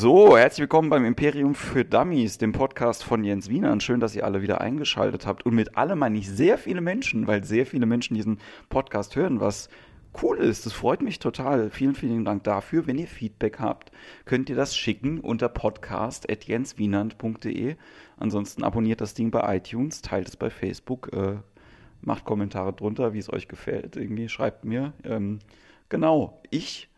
So, herzlich willkommen beim Imperium für Dummies, dem Podcast von Jens Wiener. Und schön, dass ihr alle wieder eingeschaltet habt. Und mit alle meine ich sehr viele Menschen, weil sehr viele Menschen diesen Podcast hören, was cool ist. Das freut mich total. Vielen, vielen Dank dafür. Wenn ihr Feedback habt, könnt ihr das schicken unter podcast.jenswienand.de. Ansonsten abonniert das Ding bei iTunes, teilt es bei Facebook, äh, macht Kommentare drunter, wie es euch gefällt. Irgendwie schreibt mir. Ähm, genau, ich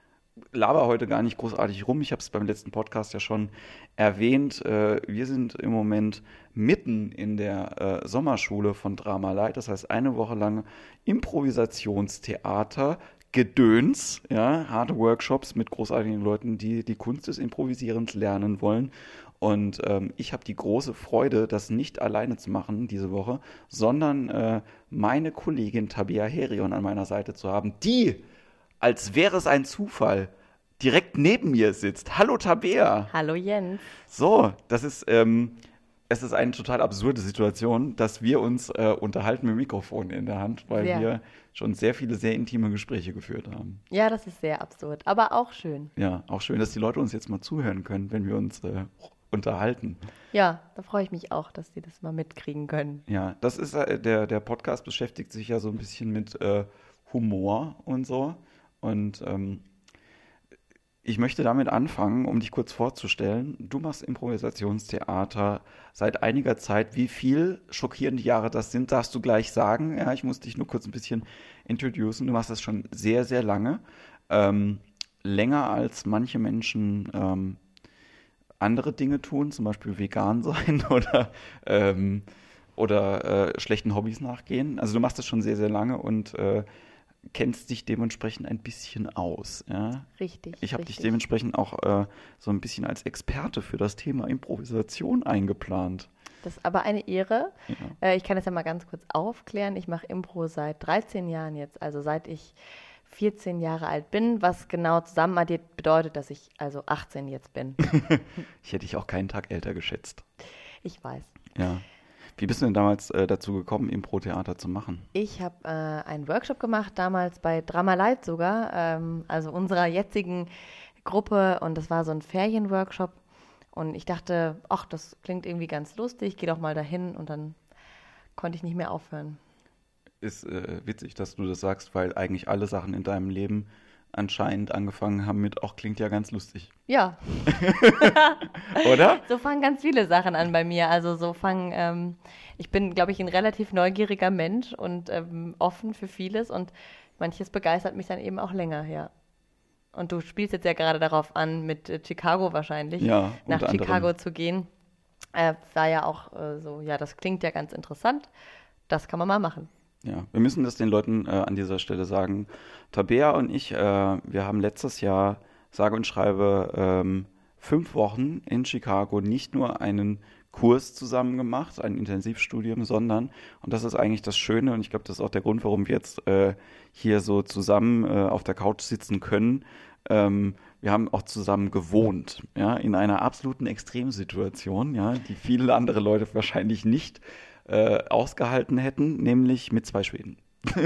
laber heute gar nicht großartig rum. Ich habe es beim letzten Podcast ja schon erwähnt. Äh, wir sind im Moment mitten in der äh, Sommerschule von Drama Light. Das heißt, eine Woche lang Improvisationstheater, Gedöns, ja, harte Workshops mit großartigen Leuten, die die Kunst des Improvisierens lernen wollen. Und ähm, ich habe die große Freude, das nicht alleine zu machen diese Woche, sondern äh, meine Kollegin Tabea Herion an meiner Seite zu haben, die als wäre es ein Zufall, direkt neben mir sitzt. Hallo Tabea. Hallo Jens. So, das ist, ähm, es ist eine total absurde Situation, dass wir uns äh, unterhalten mit Mikrofon in der Hand, weil ja. wir schon sehr viele sehr intime Gespräche geführt haben. Ja, das ist sehr absurd, aber auch schön. Ja, auch schön, dass die Leute uns jetzt mal zuhören können, wenn wir uns äh, unterhalten. Ja, da freue ich mich auch, dass die das mal mitkriegen können. Ja, das ist äh, der, der Podcast beschäftigt sich ja so ein bisschen mit äh, Humor und so. Und ähm, ich möchte damit anfangen, um dich kurz vorzustellen. Du machst Improvisationstheater seit einiger Zeit. Wie viel schockierende Jahre das sind, darfst du gleich sagen. Ja, ich muss dich nur kurz ein bisschen introducen. Du machst das schon sehr, sehr lange. Ähm, länger als manche Menschen ähm, andere Dinge tun, zum Beispiel vegan sein oder, ähm, oder äh, schlechten Hobbys nachgehen. Also du machst das schon sehr, sehr lange und äh, kennst dich dementsprechend ein bisschen aus. Ja? Richtig. Ich habe dich dementsprechend auch äh, so ein bisschen als Experte für das Thema Improvisation eingeplant. Das ist aber eine Ehre. Ja. Äh, ich kann das ja mal ganz kurz aufklären. Ich mache Impro seit 13 Jahren jetzt, also seit ich 14 Jahre alt bin, was genau zusammenaddiert bedeutet, dass ich also 18 jetzt bin. ich hätte dich auch keinen Tag älter geschätzt. Ich weiß. Ja. Wie bist du denn damals äh, dazu gekommen, Impro-Theater zu machen? Ich habe äh, einen Workshop gemacht, damals bei Drama Light sogar, ähm, also unserer jetzigen Gruppe. Und das war so ein Ferienworkshop. Und ich dachte, ach, das klingt irgendwie ganz lustig, geh doch mal dahin. Und dann konnte ich nicht mehr aufhören. Ist äh, witzig, dass du das sagst, weil eigentlich alle Sachen in deinem Leben anscheinend angefangen haben mit, auch klingt ja ganz lustig. Ja. Oder? So fangen ganz viele Sachen an bei mir. Also so fangen, ähm, ich bin, glaube ich, ein relativ neugieriger Mensch und ähm, offen für vieles und manches begeistert mich dann eben auch länger, ja. Und du spielst jetzt ja gerade darauf an, mit äh, Chicago wahrscheinlich ja, nach Chicago zu gehen. Äh, war ja auch äh, so, ja, das klingt ja ganz interessant. Das kann man mal machen. Ja, wir müssen das den Leuten äh, an dieser Stelle sagen. Tabea und ich, äh, wir haben letztes Jahr, sage und schreibe, ähm, fünf Wochen in Chicago nicht nur einen Kurs zusammen gemacht, ein Intensivstudium, sondern, und das ist eigentlich das Schöne, und ich glaube, das ist auch der Grund, warum wir jetzt äh, hier so zusammen äh, auf der Couch sitzen können. Ähm, wir haben auch zusammen gewohnt, ja, in einer absoluten Extremsituation, ja, die viele andere Leute wahrscheinlich nicht äh, ausgehalten hätten, nämlich mit zwei Schweden.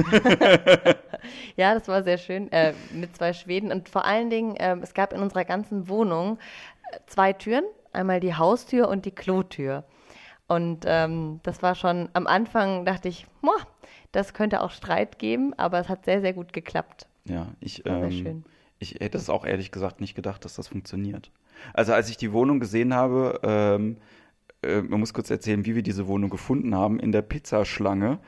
ja, das war sehr schön äh, mit zwei Schweden und vor allen Dingen, äh, es gab in unserer ganzen Wohnung äh, zwei Türen, einmal die Haustür und die Klotür. Und ähm, das war schon am Anfang, dachte ich, boah, das könnte auch Streit geben, aber es hat sehr, sehr gut geklappt. Ja, ich, ähm, ich hätte es auch ehrlich gesagt nicht gedacht, dass das funktioniert. Also als ich die Wohnung gesehen habe, ähm, äh, man muss kurz erzählen, wie wir diese Wohnung gefunden haben. In der Pizzaschlange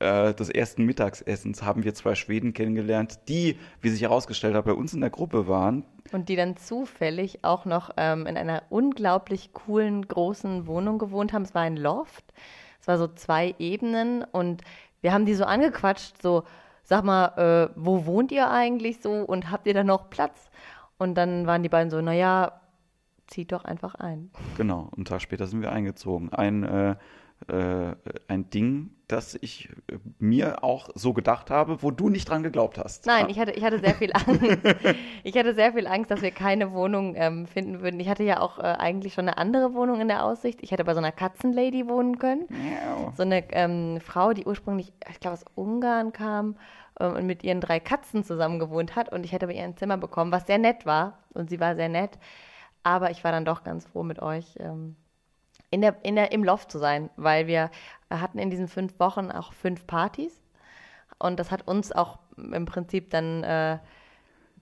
äh, des ersten Mittagsessens haben wir zwei Schweden kennengelernt, die, wie sich herausgestellt hat, bei uns in der Gruppe waren. Und die dann zufällig auch noch ähm, in einer unglaublich coolen, großen Wohnung gewohnt haben. Es war ein Loft. Es war so zwei Ebenen und wir haben die so angequatscht, so, sag mal, äh, wo wohnt ihr eigentlich so und habt ihr da noch Platz? Und dann waren die beiden so, naja, zieht doch einfach ein. Genau, einen Tag später sind wir eingezogen. Ein, äh, äh, ein Ding, das ich äh, mir auch so gedacht habe, wo du nicht dran geglaubt hast. Nein, ah. ich hatte, ich hatte sehr viel Angst. ich hatte sehr viel Angst, dass wir keine Wohnung ähm, finden würden. Ich hatte ja auch äh, eigentlich schon eine andere Wohnung in der Aussicht. Ich hätte bei so einer Katzenlady wohnen können. Ja. So eine ähm, Frau, die ursprünglich, ich glaube, aus Ungarn kam ähm, und mit ihren drei Katzen zusammen gewohnt hat. Und ich hätte bei ihr ein Zimmer bekommen, was sehr nett war. Und sie war sehr nett. Aber ich war dann doch ganz froh mit euch ähm, in der, in der, im Loft zu sein, weil wir hatten in diesen fünf Wochen auch fünf Partys. Und das hat uns auch im Prinzip dann äh,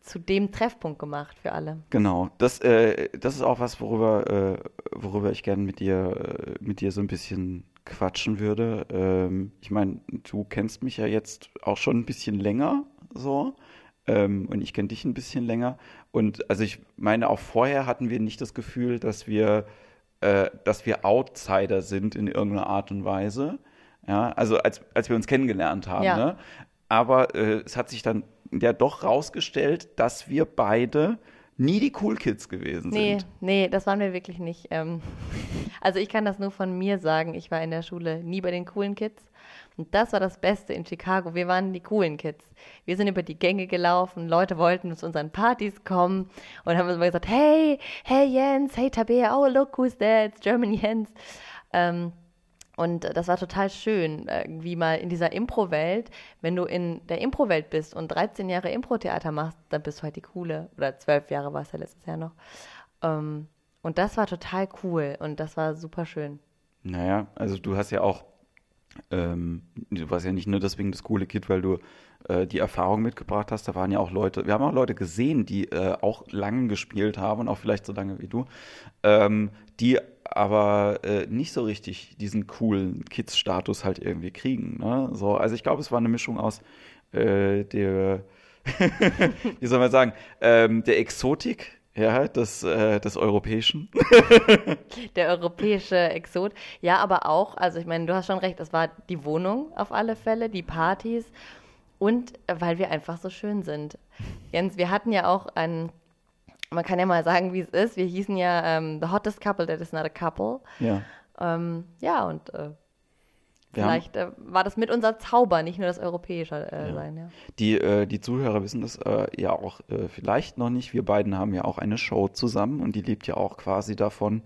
zu dem Treffpunkt gemacht für alle. Genau, das, äh, das ist auch was, worüber, äh, worüber ich gerne mit dir, äh, mit dir so ein bisschen quatschen würde. Ähm, ich meine, du kennst mich ja jetzt auch schon ein bisschen länger so. Ähm, und ich kenne dich ein bisschen länger. Und also ich meine, auch vorher hatten wir nicht das Gefühl, dass wir, äh, dass wir Outsider sind in irgendeiner Art und Weise. Ja, also als, als wir uns kennengelernt haben. Ja. Ne? Aber äh, es hat sich dann ja doch rausgestellt, dass wir beide nie die Cool Kids gewesen Nee, sind. nee, das waren wir wirklich nicht. Ähm, also ich kann das nur von mir sagen. Ich war in der Schule nie bei den coolen Kids. Und das war das Beste in Chicago. Wir waren die coolen Kids. Wir sind über die Gänge gelaufen, Leute wollten zu unseren Partys kommen und haben uns immer gesagt, hey, hey Jens, hey Tabea, oh look who's there, it's German Jens. Ähm, und das war total schön, irgendwie mal in dieser Impro-Welt. Wenn du in der Impro-Welt bist und 13 Jahre Impro-Theater machst, dann bist du halt die coole. Oder 12 Jahre war es ja letztes Jahr noch. Ähm, und das war total cool und das war super schön. Naja, also du hast ja auch, ähm, du warst ja nicht nur deswegen das coole Kid, weil du äh, die Erfahrung mitgebracht hast. Da waren ja auch Leute, wir haben auch Leute gesehen, die äh, auch lange gespielt haben und auch vielleicht so lange wie du, ähm, die aber äh, nicht so richtig diesen coolen Kids-Status halt irgendwie kriegen. Ne? So, also ich glaube, es war eine Mischung aus äh, der, wie soll man sagen, ähm, der Exotik, ja, des, äh, des Europäischen. Der europäische Exot. Ja, aber auch, also ich meine, du hast schon recht, es war die Wohnung auf alle Fälle, die Partys und äh, weil wir einfach so schön sind. Jens, wir hatten ja auch einen, man kann ja mal sagen, wie es ist. Wir hießen ja ähm, The Hottest Couple That Is Not a Couple. Ja. Ähm, ja, und äh, Wir haben- vielleicht äh, war das mit unser Zauber, nicht nur das europäische äh, sein. Ja. Die, äh, die Zuhörer wissen das äh, ja auch äh, vielleicht noch nicht. Wir beiden haben ja auch eine Show zusammen und die lebt ja auch quasi davon,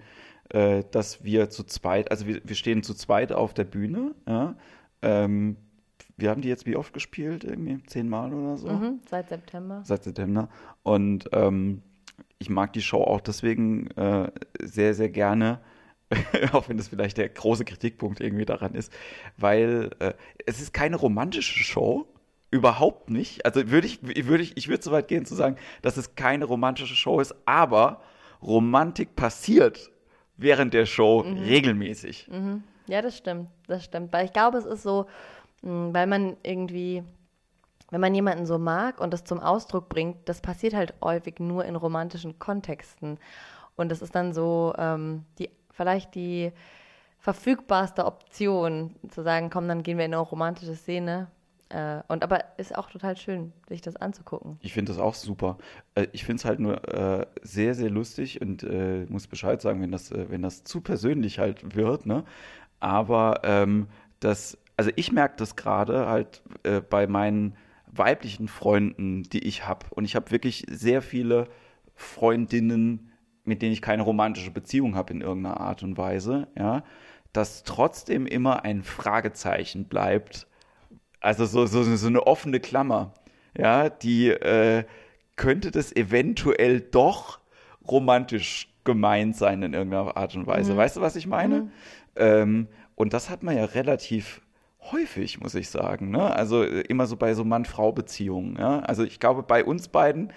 äh, dass wir zu zweit, also wir, wir stehen zu zweit auf der Bühne. Ja? Ähm, wir haben die jetzt wie oft gespielt? Irgendwie zehnmal oder so? Mhm, seit September. Seit September. Und ähm, ich mag die Show auch deswegen sehr, sehr gerne, auch wenn das vielleicht der große Kritikpunkt irgendwie daran ist, weil äh, es ist keine romantische Show. Überhaupt nicht. Also würde ich, würde ich, ich würde so weit gehen zu sagen, dass es keine romantische Show ist, aber Romantik passiert während der Show regelmäßig. Ja, das stimmt, das stimmt. Weil ich glaube, es ist so, mh, weil man irgendwie, wenn man jemanden so mag und das zum Ausdruck bringt, das passiert halt häufig nur in romantischen Kontexten. Und das ist dann so ähm, die, vielleicht die verfügbarste Option, zu sagen, komm, dann gehen wir in eine romantische Szene. Äh, und aber ist auch total schön, sich das anzugucken. Ich finde das auch super. Äh, Ich finde es halt nur äh, sehr, sehr lustig und äh, muss Bescheid sagen, wenn das, äh, wenn das zu persönlich halt wird, ne? Aber ähm, das, also ich merke das gerade halt äh, bei meinen weiblichen Freunden, die ich habe. Und ich habe wirklich sehr viele Freundinnen, mit denen ich keine romantische Beziehung habe in irgendeiner Art und Weise, ja, dass trotzdem immer ein Fragezeichen bleibt, also so, so, so eine offene Klammer, ja, die äh, könnte das eventuell doch romantisch gemeint sein in irgendeiner Art und Weise. Weißt du, was ich meine? Ähm, und das hat man ja relativ häufig, muss ich sagen. Ne? Also äh, immer so bei so Mann-Frau-Beziehungen. Ja? Also ich glaube, bei uns beiden,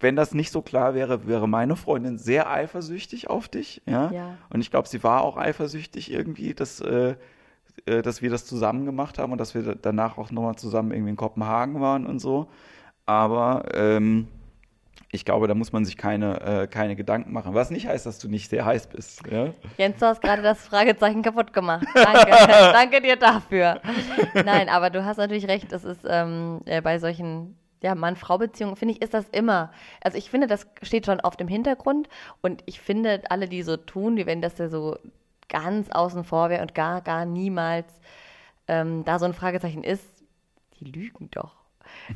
wenn das nicht so klar wäre, wäre meine Freundin sehr eifersüchtig auf dich. Ja? Ja. Und ich glaube, sie war auch eifersüchtig irgendwie, dass, äh, äh, dass wir das zusammen gemacht haben und dass wir da- danach auch nochmal zusammen irgendwie in Kopenhagen waren und so. Aber ähm, ich glaube, da muss man sich keine, äh, keine Gedanken machen. Was nicht heißt, dass du nicht sehr heiß bist. Ja? Jens, du hast gerade das Fragezeichen kaputt gemacht. Danke, danke dir dafür. Nein, aber du hast natürlich recht, das ist ähm, äh, bei solchen ja, Mann-Frau-Beziehungen, finde ich, ist das immer. Also ich finde, das steht schon auf dem Hintergrund und ich finde, alle, die so tun, wie wenn das ja so ganz außen vor wäre und gar, gar niemals ähm, da so ein Fragezeichen ist, die lügen doch.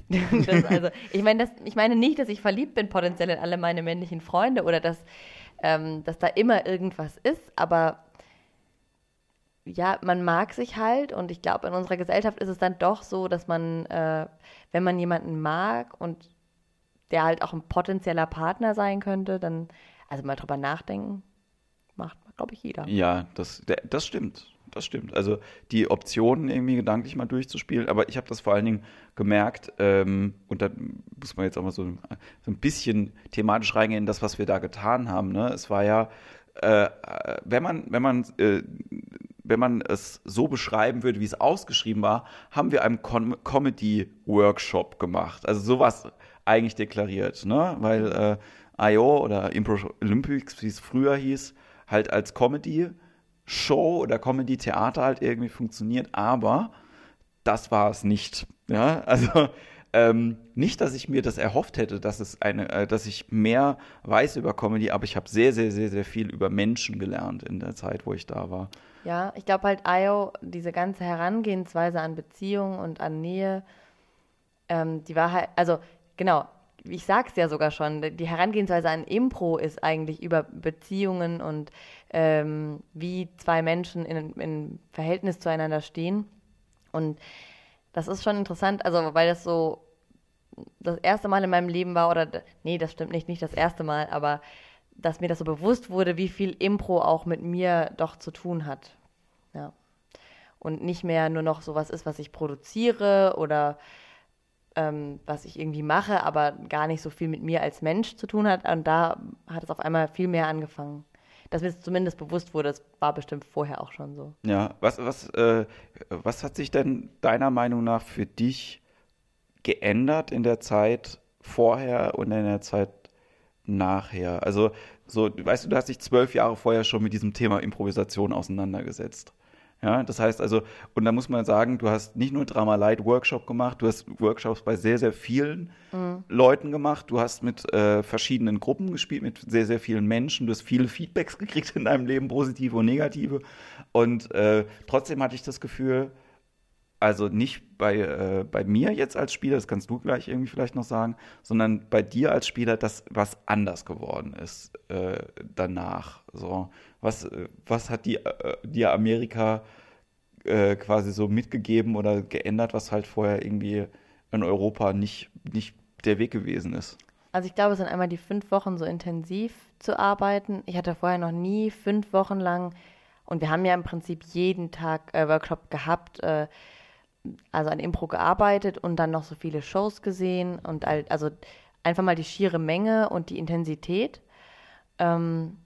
also, ich, meine, das, ich meine nicht, dass ich verliebt bin potenziell in alle meine männlichen Freunde oder dass, ähm, dass da immer irgendwas ist, aber ja, man mag sich halt und ich glaube, in unserer Gesellschaft ist es dann doch so, dass man, äh, wenn man jemanden mag und der halt auch ein potenzieller Partner sein könnte, dann Also mal drüber nachdenken, macht, glaube ich, jeder. Ja, das, das stimmt. Das stimmt. Also die Optionen irgendwie gedanklich mal durchzuspielen. Aber ich habe das vor allen Dingen gemerkt, ähm, und da muss man jetzt auch mal so, so ein bisschen thematisch reingehen in das, was wir da getan haben. Ne? Es war ja, äh, wenn man, wenn man äh, wenn man es so beschreiben würde, wie es ausgeschrieben war, haben wir einen Com Comedy-Workshop gemacht. Also sowas eigentlich deklariert, ne? Weil äh, I.O. oder Impro Olympics, wie es früher hieß, halt als Comedy-Show oder Comedy-Theater halt irgendwie funktioniert, aber das war es nicht. Ja, also ähm, nicht, dass ich mir das erhofft hätte, dass es eine, äh, dass ich mehr weiß über Comedy, aber ich habe sehr, sehr, sehr, sehr viel über Menschen gelernt in der Zeit, wo ich da war. Ja, ich glaube halt IO, diese ganze Herangehensweise an Beziehungen und an Nähe, ähm, die war halt, also genau, ich sag's ja sogar schon, die Herangehensweise an Impro ist eigentlich über Beziehungen und ähm, wie zwei Menschen in, in Verhältnis zueinander stehen. Und das ist schon interessant, also weil das so das erste Mal in meinem Leben war, oder nee, das stimmt nicht, nicht das erste Mal, aber dass mir das so bewusst wurde, wie viel Impro auch mit mir doch zu tun hat. Ja. Und nicht mehr nur noch sowas ist, was ich produziere oder ähm, was ich irgendwie mache, aber gar nicht so viel mit mir als Mensch zu tun hat. Und da hat es auf einmal viel mehr angefangen. Dass mir zumindest bewusst wurde, das war bestimmt vorher auch schon so. Ja, was, was, äh, was hat sich denn deiner Meinung nach für dich geändert in der Zeit vorher und in der Zeit nachher? Also, so, weißt du, du hast dich zwölf Jahre vorher schon mit diesem Thema Improvisation auseinandergesetzt. Ja, das heißt also, und da muss man sagen, du hast nicht nur Drama Light Workshop gemacht, du hast Workshops bei sehr, sehr vielen mhm. Leuten gemacht, du hast mit äh, verschiedenen Gruppen gespielt, mit sehr, sehr vielen Menschen, du hast viele Feedbacks gekriegt in deinem Leben, positive und negative. Und äh, trotzdem hatte ich das Gefühl, also nicht bei, äh, bei mir jetzt als Spieler, das kannst du gleich irgendwie vielleicht noch sagen, sondern bei dir als Spieler, dass was anders geworden ist äh, danach. So, was, äh, was hat die, äh, dir Amerika äh, quasi so mitgegeben oder geändert, was halt vorher irgendwie in Europa nicht, nicht der Weg gewesen ist? Also ich glaube, es sind einmal die fünf Wochen so intensiv zu arbeiten. Ich hatte vorher noch nie fünf Wochen lang und wir haben ja im Prinzip jeden Tag äh, Workshop gehabt also an Impro gearbeitet und dann noch so viele Shows gesehen und also einfach mal die schiere Menge und die Intensität. Ähm,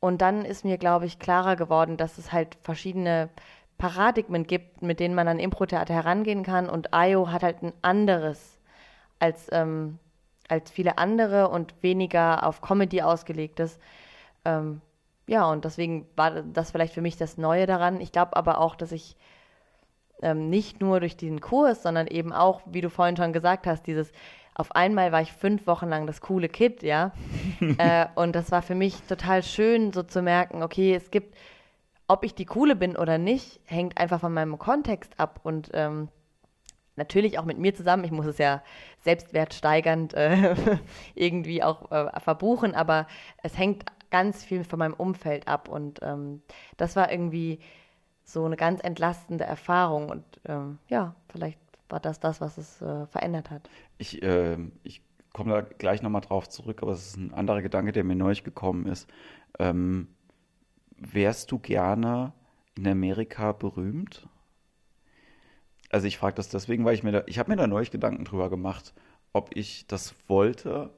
und dann ist mir, glaube ich, klarer geworden, dass es halt verschiedene Paradigmen gibt, mit denen man an Impro-Theater herangehen kann. Und IO hat halt ein anderes als, ähm, als viele andere und weniger auf Comedy ausgelegtes. Ähm, ja, und deswegen war das vielleicht für mich das Neue daran. Ich glaube aber auch, dass ich ähm, nicht nur durch diesen Kurs, sondern eben auch, wie du vorhin schon gesagt hast, dieses auf einmal war ich fünf Wochen lang das coole Kid, ja. äh, und das war für mich total schön, so zu merken, okay, es gibt, ob ich die coole bin oder nicht, hängt einfach von meinem Kontext ab und ähm, natürlich auch mit mir zusammen. Ich muss es ja selbstwertsteigernd äh, irgendwie auch äh, verbuchen, aber es hängt ganz viel von meinem Umfeld ab und ähm, das war irgendwie so eine ganz entlastende Erfahrung. Und ähm, ja, vielleicht war das das, was es äh, verändert hat. Ich, äh, ich komme da gleich nochmal drauf zurück, aber es ist ein anderer Gedanke, der mir neulich gekommen ist. Ähm, wärst du gerne in Amerika berühmt? Also ich frage das deswegen, weil ich mir da, ich habe mir da neulich Gedanken drüber gemacht, ob ich das wollte,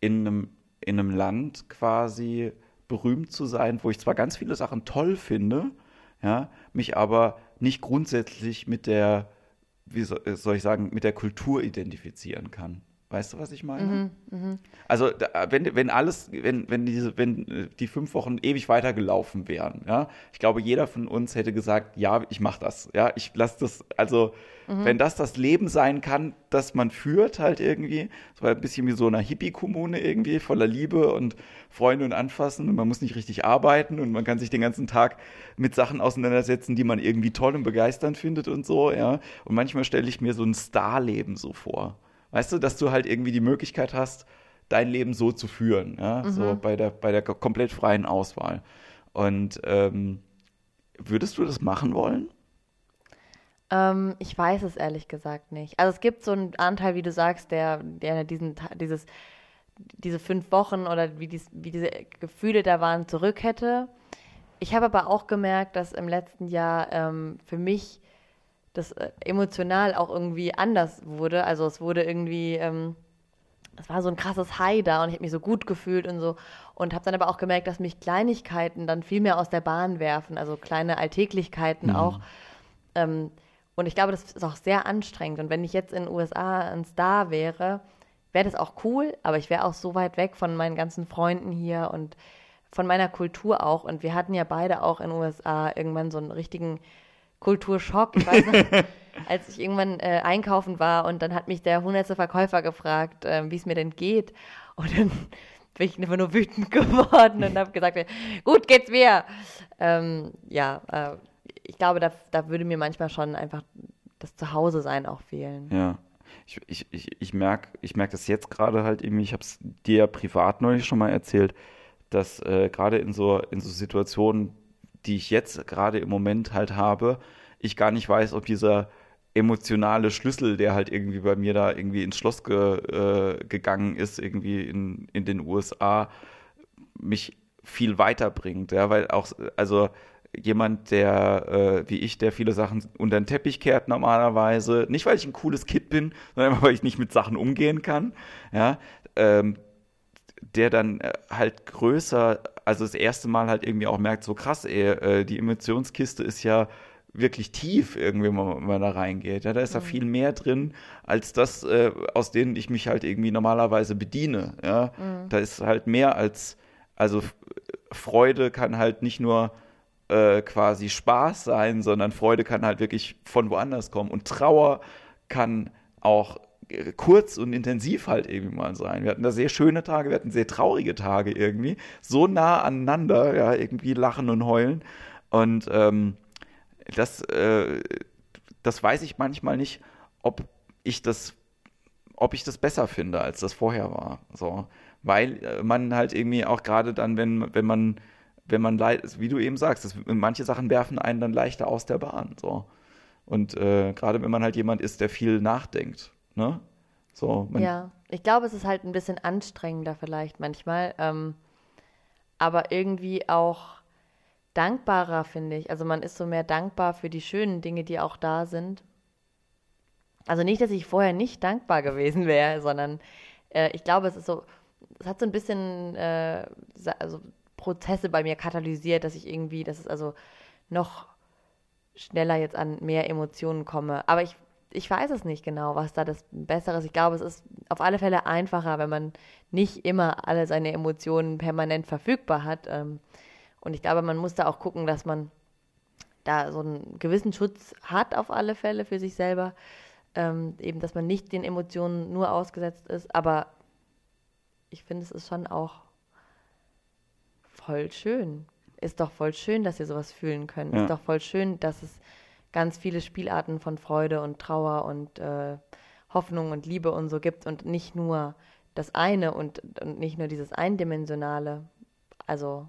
in einem, in einem Land quasi berühmt zu sein, wo ich zwar ganz viele Sachen toll finde, ja, mich aber nicht grundsätzlich mit der, wie soll ich sagen, mit der Kultur identifizieren kann. Weißt du, was ich meine? Mhm, mh. Also wenn, wenn alles, wenn, wenn diese, wenn die fünf Wochen ewig weitergelaufen wären, ja, ich glaube, jeder von uns hätte gesagt, ja, ich mache das, ja, ich lasse das, also mhm. wenn das das Leben sein kann, das man führt, halt irgendwie, so ein bisschen wie so eine Hippie-Kommune irgendwie, voller Liebe und Freunde und Anfassen und man muss nicht richtig arbeiten und man kann sich den ganzen Tag mit Sachen auseinandersetzen, die man irgendwie toll und begeisternd findet und so, ja. Und manchmal stelle ich mir so ein Starleben so vor. Weißt du, dass du halt irgendwie die Möglichkeit hast, dein Leben so zu führen, ja, mhm. so bei der, bei der komplett freien Auswahl. Und ähm, würdest du das machen wollen? Ähm, ich weiß es ehrlich gesagt nicht. Also es gibt so einen Anteil, wie du sagst, der, der diesen, dieses diese fünf Wochen oder wie, dies, wie diese Gefühle da waren, zurück hätte. Ich habe aber auch gemerkt, dass im letzten Jahr ähm, für mich das äh, emotional auch irgendwie anders wurde. Also es wurde irgendwie, ähm, es war so ein krasses High da und ich habe mich so gut gefühlt und so. Und habe dann aber auch gemerkt, dass mich Kleinigkeiten dann viel mehr aus der Bahn werfen, also kleine Alltäglichkeiten mhm. auch. Ähm, und ich glaube, das ist auch sehr anstrengend. Und wenn ich jetzt in den USA ein Star wäre, wäre das auch cool, aber ich wäre auch so weit weg von meinen ganzen Freunden hier und von meiner Kultur auch. Und wir hatten ja beide auch in den USA irgendwann so einen richtigen Kulturschock. Ich weiß noch, als ich irgendwann äh, einkaufen war und dann hat mich der hundertste Verkäufer gefragt, äh, wie es mir denn geht. Und dann bin ich einfach nur wütend geworden und habe gesagt, gut geht's mir. Ähm, ja, äh, ich glaube, da, da würde mir manchmal schon einfach das Zuhause sein auch fehlen. Ja ich, ich, ich, ich merke ich merk das jetzt gerade halt irgendwie, ich habe es dir ja privat neulich schon mal erzählt, dass äh, gerade in so, in so Situationen, die ich jetzt gerade im Moment halt habe, ich gar nicht weiß, ob dieser emotionale Schlüssel, der halt irgendwie bei mir da irgendwie ins Schloss ge, äh, gegangen ist, irgendwie in, in den USA, mich viel weiterbringt. Ja, weil auch, also jemand, der, äh, wie ich, der viele Sachen unter den Teppich kehrt normalerweise. Nicht, weil ich ein cooles Kid bin, sondern weil ich nicht mit Sachen umgehen kann. Ja, ähm, der dann äh, halt größer, also das erste Mal halt irgendwie auch merkt, so krass, ey, äh, die Emotionskiste ist ja wirklich tief irgendwie, wenn man, da reingeht. Ja, da ist mhm. da viel mehr drin, als das, äh, aus denen ich mich halt irgendwie normalerweise bediene. Ja, mhm. da ist halt mehr als, also Freude kann halt nicht nur äh, quasi Spaß sein, sondern Freude kann halt wirklich von woanders kommen. Und Trauer kann auch kurz und intensiv halt irgendwie mal sein. Wir hatten da sehr schöne Tage, wir hatten sehr traurige Tage irgendwie, so nah aneinander, ja, irgendwie lachen und heulen. Und ähm, das, äh, das weiß ich manchmal nicht, ob ich das, ob ich das besser finde, als das vorher war. So. Weil äh, man halt irgendwie auch gerade dann, wenn, wenn man wenn man, wie du eben sagst, das, manche Sachen werfen einen dann leichter aus der Bahn. So. Und äh, gerade wenn man halt jemand ist, der viel nachdenkt. Ne? So, ja, ich glaube, es ist halt ein bisschen anstrengender vielleicht manchmal, ähm, aber irgendwie auch dankbarer, finde ich. Also man ist so mehr dankbar für die schönen Dinge, die auch da sind. Also nicht, dass ich vorher nicht dankbar gewesen wäre, sondern äh, ich glaube, es ist so, es hat so ein bisschen, äh, also Prozesse bei mir katalysiert, dass ich irgendwie, dass es also noch schneller jetzt an mehr Emotionen komme. Aber ich, ich weiß es nicht genau, was da das Bessere ist. Ich glaube, es ist auf alle Fälle einfacher, wenn man nicht immer alle seine Emotionen permanent verfügbar hat. Ähm, und ich glaube, man muss da auch gucken, dass man da so einen gewissen Schutz hat, auf alle Fälle für sich selber. Ähm, eben, dass man nicht den Emotionen nur ausgesetzt ist. Aber ich finde, es ist schon auch voll schön. Ist doch voll schön, dass ihr sowas fühlen könnt. Ja. Ist doch voll schön, dass es ganz viele Spielarten von Freude und Trauer und äh, Hoffnung und Liebe und so gibt und nicht nur das eine und, und nicht nur dieses Eindimensionale. Also,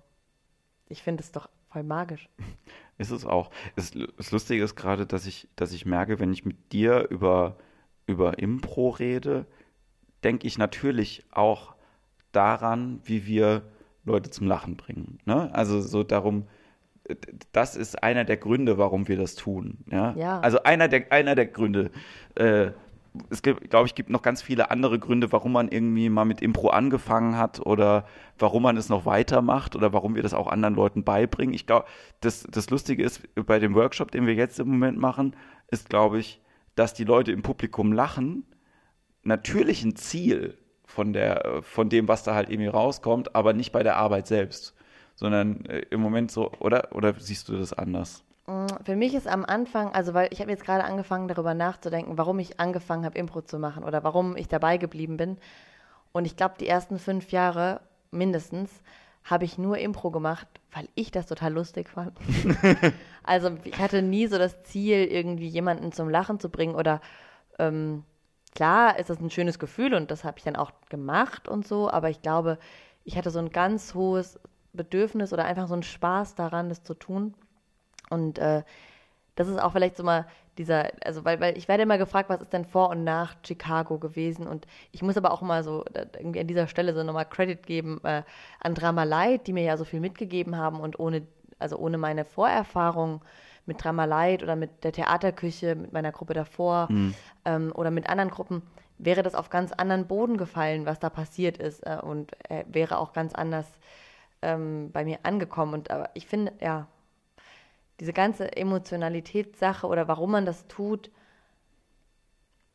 ich finde es doch voll magisch. Ist es auch. Es, das Lustige ist gerade, dass ich, dass ich merke, wenn ich mit dir über, über Impro rede, denke ich natürlich auch daran, wie wir Leute zum Lachen bringen. Ne? Also so darum, das ist einer der Gründe, warum wir das tun. Ja. ja. Also einer der, einer der Gründe. Äh, es gibt, glaube ich, gibt noch ganz viele andere Gründe, warum man irgendwie mal mit Impro angefangen hat oder warum man es noch weitermacht oder warum wir das auch anderen Leuten beibringen. Ich glaube, das, das Lustige ist, bei dem Workshop, den wir jetzt im Moment machen, ist, glaube ich, dass die Leute im Publikum lachen, natürlich ein Ziel von, der, von dem, was da halt irgendwie rauskommt, aber nicht bei der Arbeit selbst, sondern äh, im Moment so, oder, oder siehst du das anders? Mm, für mich ist am Anfang, also weil ich habe jetzt gerade angefangen darüber nachzudenken, warum ich angefangen habe, Impro zu machen oder warum ich dabei geblieben bin. Und ich glaube, die ersten fünf Jahre mindestens habe ich nur Impro gemacht, weil ich das total lustig fand. also ich hatte nie so das Ziel, irgendwie jemanden zum Lachen zu bringen oder ähm, klar ist das ein schönes Gefühl und das habe ich dann auch gemacht und so, aber ich glaube, ich hatte so ein ganz hohes Bedürfnis oder einfach so einen Spaß daran, das zu tun. Und äh, das ist auch vielleicht so mal dieser, also weil, weil ich werde immer gefragt, was ist denn vor und nach Chicago gewesen und ich muss aber auch mal so irgendwie an dieser Stelle so nochmal Credit geben äh, an Drama Light, die mir ja so viel mitgegeben haben und ohne, also ohne meine Vorerfahrung mit Drama Light oder mit der Theaterküche, mit meiner Gruppe davor mhm. ähm, oder mit anderen Gruppen, wäre das auf ganz anderen Boden gefallen, was da passiert ist äh, und äh, wäre auch ganz anders ähm, bei mir angekommen. Und aber ich finde, ja, diese ganze Emotionalitätssache oder warum man das tut,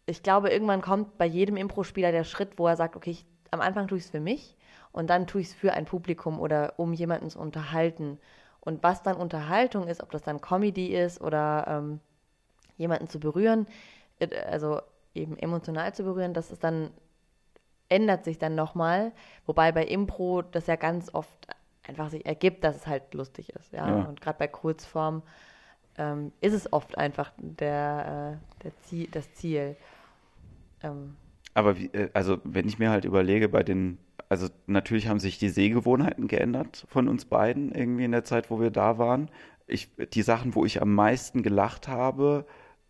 ich glaube, irgendwann kommt bei jedem Impro-Spieler der Schritt, wo er sagt, okay, ich, am Anfang tue ich es für mich und dann tue ich es für ein Publikum oder um jemanden zu unterhalten. Und was dann Unterhaltung ist, ob das dann Comedy ist oder ähm, jemanden zu berühren, äh, also eben emotional zu berühren, das ist dann, ändert sich dann nochmal. Wobei bei Impro das ja ganz oft einfach sich ergibt, dass es halt lustig ist. Ja? ja. Und gerade bei Kurzform ähm, ist es oft einfach der, äh, der Ziel, das Ziel. Ähm. Aber wie, äh, also wenn ich mir halt überlege, bei den, also natürlich haben sich die Sehgewohnheiten geändert von uns beiden irgendwie in der Zeit, wo wir da waren. Ich, die Sachen, wo ich am meisten gelacht habe,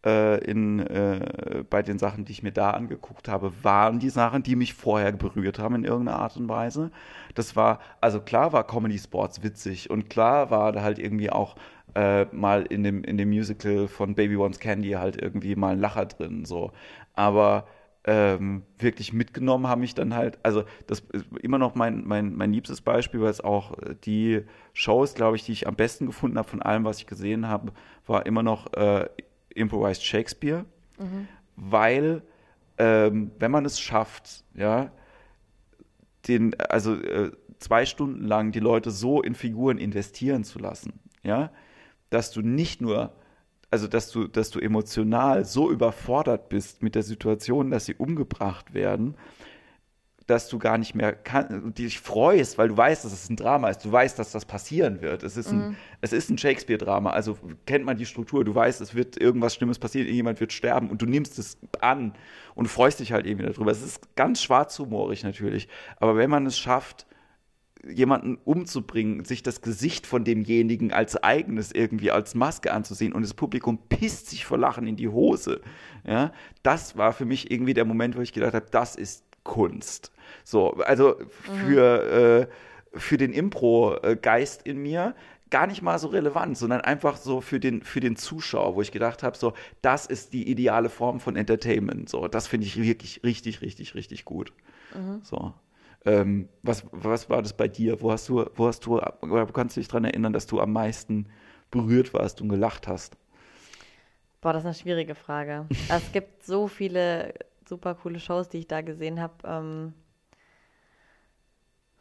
äh, in, äh, bei den Sachen, die ich mir da angeguckt habe, waren die Sachen, die mich vorher berührt haben in irgendeiner Art und Weise. Das war, also klar war Comedy Sports witzig und klar war da halt irgendwie auch äh, mal in dem, in dem Musical von Baby Wants Candy halt irgendwie mal ein Lacher drin, so. Aber ähm, wirklich mitgenommen haben mich dann halt, also das ist immer noch mein, mein, mein liebstes Beispiel, weil es auch die Shows, glaube ich, die ich am besten gefunden habe von allem, was ich gesehen habe, war immer noch äh, Improvised Shakespeare, mhm. weil ähm, wenn man es schafft, ja, den, also äh, zwei Stunden lang die Leute so in Figuren investieren zu lassen, ja, dass du nicht nur, also dass du, dass du emotional so überfordert bist mit der Situation, dass sie umgebracht werden, dass du gar nicht mehr kann, dich freust, weil du weißt, dass es ein Drama ist. Du weißt, dass das passieren wird. Es ist ein, mhm. es ist ein Shakespeare-Drama. Also kennt man die Struktur. Du weißt, es wird irgendwas Schlimmes passieren, jemand wird sterben und du nimmst es an und freust dich halt irgendwie darüber. Es ist ganz schwarzhumorig natürlich. Aber wenn man es schafft, jemanden umzubringen, sich das Gesicht von demjenigen als eigenes irgendwie als Maske anzusehen und das Publikum pisst sich vor Lachen in die Hose. Ja, das war für mich irgendwie der Moment, wo ich gedacht habe, das ist Kunst. So, also für, mhm. äh, für den Impro-Geist in mir gar nicht mal so relevant, sondern einfach so für den, für den Zuschauer, wo ich gedacht habe, so, das ist die ideale Form von Entertainment. So, das finde ich wirklich richtig, richtig, richtig gut. Mhm. So. Ähm, was, was war das bei dir? Wo hast du, wo hast du, kannst du dich daran erinnern, dass du am meisten berührt warst und gelacht hast? Boah, das ist eine schwierige Frage. es gibt so viele super coole Shows, die ich da gesehen habe. Ähm,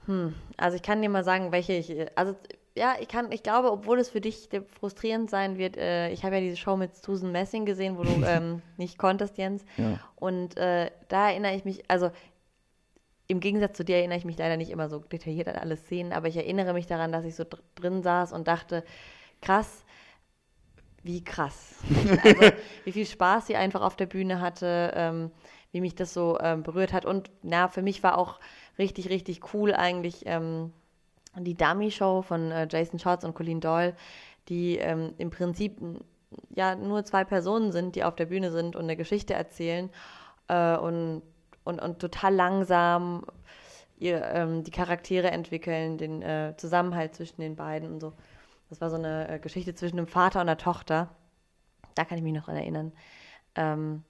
hm, also ich kann dir mal sagen, welche ich, also ja, ich kann, ich glaube, obwohl es für dich frustrierend sein wird, äh, ich habe ja diese Show mit Susan Messing gesehen, wo du ähm, nicht konntest, Jens. Ja. Und äh, da erinnere ich mich, also im Gegensatz zu dir erinnere ich mich leider nicht immer so detailliert an alles Szenen, aber ich erinnere mich daran, dass ich so dr drin saß und dachte, krass, wie krass. also, wie viel Spaß sie einfach auf der Bühne hatte. Ähm, wie mich das so ähm, berührt hat. Und na, für mich war auch richtig, richtig cool eigentlich ähm, die Dummy-Show von äh, Jason Schatz und Colleen Doyle, die ähm, im Prinzip ja nur zwei Personen sind, die auf der Bühne sind und eine Geschichte erzählen äh, und, und, und total langsam ihr, ähm, die Charaktere entwickeln, den äh, Zusammenhalt zwischen den beiden und so. Das war so eine äh, Geschichte zwischen einem Vater und einer Tochter. Da kann ich mich noch erinnern. Ähm,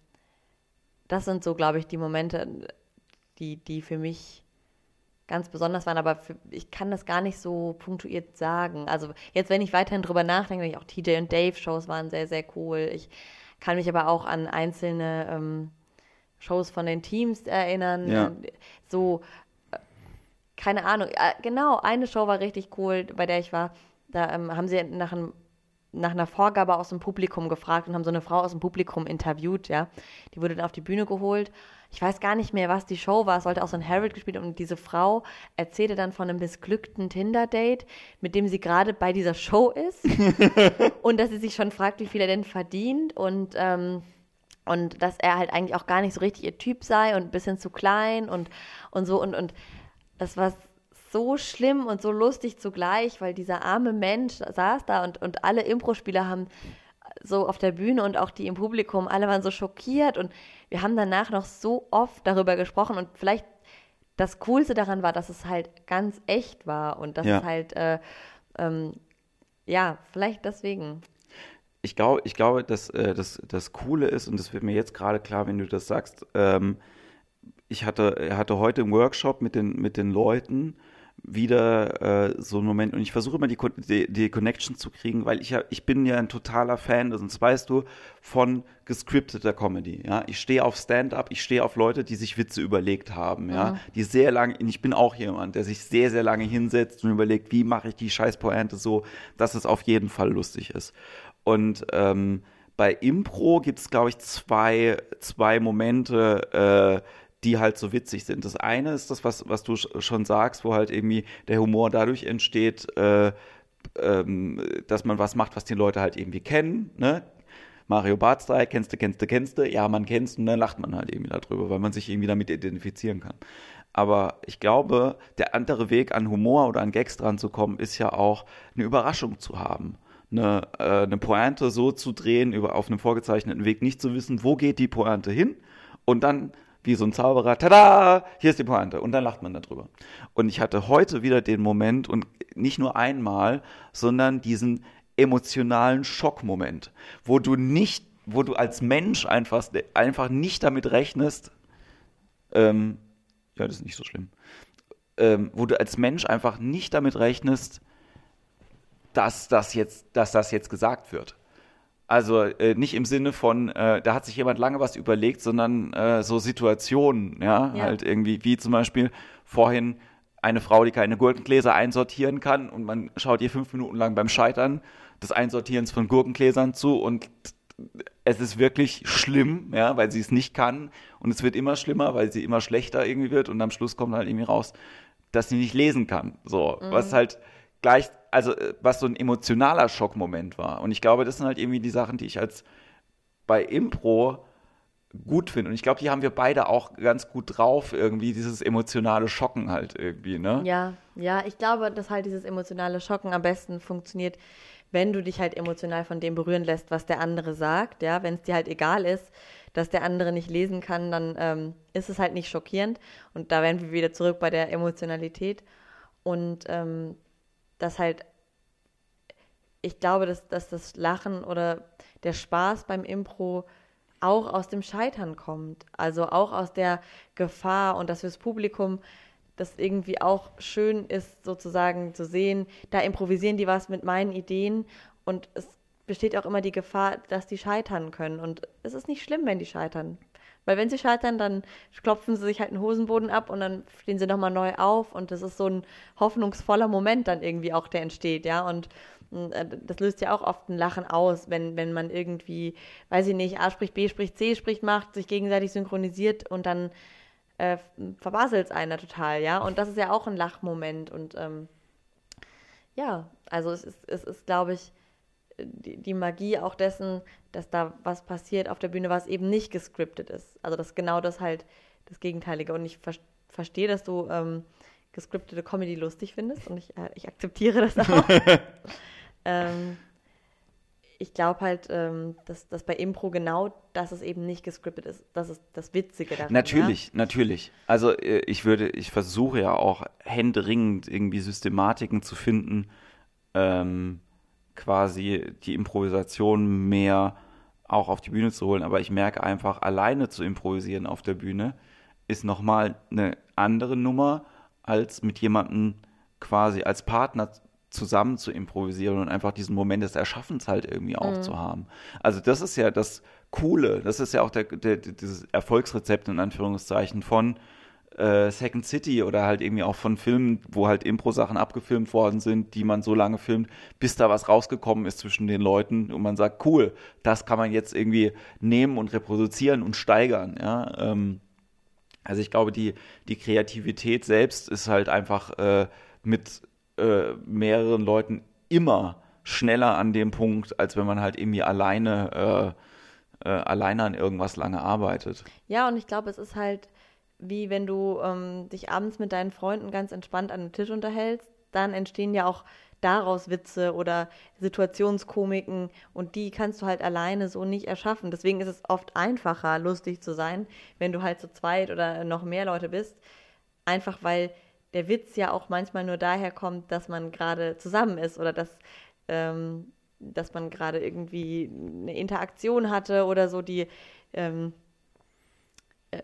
das sind so, glaube ich, die Momente, die, die für mich ganz besonders waren, aber für, ich kann das gar nicht so punktuiert sagen. Also jetzt, wenn ich weiterhin drüber nachdenke, denke ich auch TJ und Dave Shows waren sehr, sehr cool. Ich kann mich aber auch an einzelne ähm, Shows von den Teams erinnern. Ja. So, äh, keine Ahnung. Äh, genau, eine Show war richtig cool, bei der ich war. Da ähm, haben sie nach einem nach einer Vorgabe aus dem Publikum gefragt und haben so eine Frau aus dem Publikum interviewt, ja. Die wurde dann auf die Bühne geholt. Ich weiß gar nicht mehr, was die Show war. Es sollte auch so ein Harold gespielt und diese Frau erzählte dann von einem missglückten Tinder-Date, mit dem sie gerade bei dieser Show ist und dass sie sich schon fragt, wie viel er denn verdient und ähm, und dass er halt eigentlich auch gar nicht so richtig ihr Typ sei und ein bisschen zu klein und und so und und das war so schlimm und so lustig zugleich, weil dieser arme Mensch saß da und, und alle Impro-Spieler haben so auf der Bühne und auch die im Publikum, alle waren so schockiert und wir haben danach noch so oft darüber gesprochen und vielleicht das Coolste daran war, dass es halt ganz echt war und dass Ja. es halt, äh, ähm, ja, vielleicht deswegen. Ich glaube, ich glaube, dass äh, das, das Coole ist, und das wird mir jetzt gerade klar, wenn du das sagst, ähm, ich hatte, hatte heute im Workshop mit den, mit den Leuten wieder äh, so einen Moment, und ich versuche immer die, die, die Connection zu kriegen, weil ich ja, ich bin ja ein totaler Fan, das weißt du, von gescripteter Comedy. Ja? Ich stehe auf Stand-up, ich stehe auf Leute, die sich Witze überlegt haben, ja, die sehr lange, ich bin auch jemand, der sich sehr, sehr lange hinsetzt und überlegt, wie mache ich die Scheißpointe so, dass es auf jeden Fall lustig ist. Und ähm, bei Impro gibt es, glaube ich, zwei, zwei Momente, äh, die halt so witzig sind. Das eine ist das, was, was du sch- schon sagst, wo halt irgendwie der Humor dadurch entsteht, äh, ähm, dass man was macht, was die Leute halt irgendwie kennen. Ne? Mario Barth Style, kennst du, kennst du, kennst du, ja, man kennst und dann lacht man halt irgendwie darüber, weil man sich irgendwie damit identifizieren kann. Aber ich glaube, der andere Weg an Humor oder an Gags dran zu kommen, ist ja auch eine Überraschung zu haben. Eine, äh, eine Pointe so zu drehen, über, auf einem vorgezeichneten Weg, nicht zu wissen, wo geht die Pointe hin und dann wie so ein Zauberer, tada, hier ist die Pointe und dann lacht man darüber. Und ich hatte heute wieder den Moment und nicht nur einmal, sondern diesen emotionalen Schockmoment, wo du nicht, wo du als Mensch einfach, einfach nicht damit rechnest, ähm, ja, das ist nicht so schlimm, ähm, wo du als Mensch einfach nicht damit rechnest, dass das jetzt, dass das jetzt gesagt wird. Also äh, nicht im Sinne von, äh, da hat sich jemand lange was überlegt, sondern äh, so Situationen, ja? Ja. halt irgendwie, wie zum Beispiel vorhin eine Frau, die keine Gurkengläser einsortieren kann und man schaut ihr fünf Minuten lang beim Scheitern des Einsortierens von Gurkengläsern zu und es ist wirklich schlimm, ja, weil sie es nicht kann und es wird immer schlimmer, weil sie immer schlechter irgendwie wird und am Schluss kommt halt irgendwie raus, dass sie nicht lesen kann. So, was halt gleich, also äh, was so ein emotionaler Schockmoment war. Und ich glaube, das sind halt irgendwie die Sachen, die ich als bei Impro gut finde. Und ich glaube, die haben wir beide auch ganz gut drauf, irgendwie dieses emotionale Schocken halt irgendwie, ne? Ja, ja, ich glaube, dass halt dieses emotionale Schocken am besten funktioniert, wenn du dich halt emotional von dem berühren lässt, was der andere sagt, ja, wenn es dir halt egal ist, dass der andere nicht lesen kann, dann ähm, ist es halt nicht schockierend. Und da wären wir wieder zurück bei der Emotionalität. Und ähm, das halt, ich glaube, dass, dass das Lachen oder der Spaß beim Impro auch aus dem Scheitern kommt. Also auch aus der Gefahr und dass fürs Publikum das irgendwie auch schön ist, sozusagen zu sehen, da improvisieren die was mit meinen Ideen und es besteht auch immer die Gefahr, dass die scheitern können. Und es ist nicht schlimm, wenn die scheitern. Weil wenn sie scheitern, dann klopfen sie sich halt den Hosenboden ab und dann stehen sie nochmal neu auf und das ist so ein hoffnungsvoller Moment dann irgendwie auch, der entsteht, ja. Und äh, das löst ja auch oft ein Lachen aus, wenn, wenn man irgendwie, weiß ich nicht, A spricht B, spricht C, spricht, macht, sich gegenseitig synchronisiert und dann äh, verbaselt es einer total, ja. Und das ist ja auch ein Lachmoment. Und ähm, ja, also es ist, es ist, glaube ich, die, die Magie auch dessen, dass da was passiert auf der Bühne, was eben nicht gescriptet ist. Also das ist genau das halt das Gegenteilige. Und ich ver verstehe, dass du ähm, gescriptete Comedy lustig findest und ich, äh, ich akzeptiere das auch. ähm, ich glaube halt, ähm, dass, dass bei Impro genau das es eben nicht gescriptet ist. Das ist das Witzige daran. Natürlich, natürlich. Also äh, ich würde, ich versuche ja auch händeringend irgendwie Systematiken zu finden, ähm, quasi die Improvisation mehr auch auf die Bühne zu holen. Aber ich merke einfach, alleine zu improvisieren auf der Bühne ist nochmal eine andere Nummer, als mit jemandem quasi als Partner zusammen zu improvisieren und einfach diesen Moment des Erschaffens halt irgendwie auch zu haben. Also das ist ja das Coole, das ist ja auch der, der, dieses Erfolgsrezept in Anführungszeichen von äh, Second City oder halt irgendwie auch von Filmen, wo halt Impro-Sachen abgefilmt worden sind, die man so lange filmt, bis da was rausgekommen ist zwischen den Leuten und man sagt, cool, das kann man jetzt irgendwie nehmen und reproduzieren und steigern, ja. Ähm, also ich glaube, die, die Kreativität selbst ist halt einfach äh, mit äh, mehreren Leuten immer schneller an dem Punkt, als wenn man halt irgendwie alleine, äh, äh, alleine an irgendwas lange arbeitet. Ja, und ich glaube, es ist halt wie wenn du ähm, dich abends mit deinen Freunden ganz entspannt an den Tisch unterhältst, dann entstehen ja auch daraus Witze oder Situationskomiken und die kannst du halt alleine so nicht erschaffen. Deswegen ist es oft einfacher, lustig zu sein, wenn du halt zu zweit oder noch mehr Leute bist. Einfach weil der Witz ja auch manchmal nur daher kommt, dass man gerade zusammen ist oder dass, ähm, dass man gerade irgendwie eine Interaktion hatte oder so, die ähm, äh,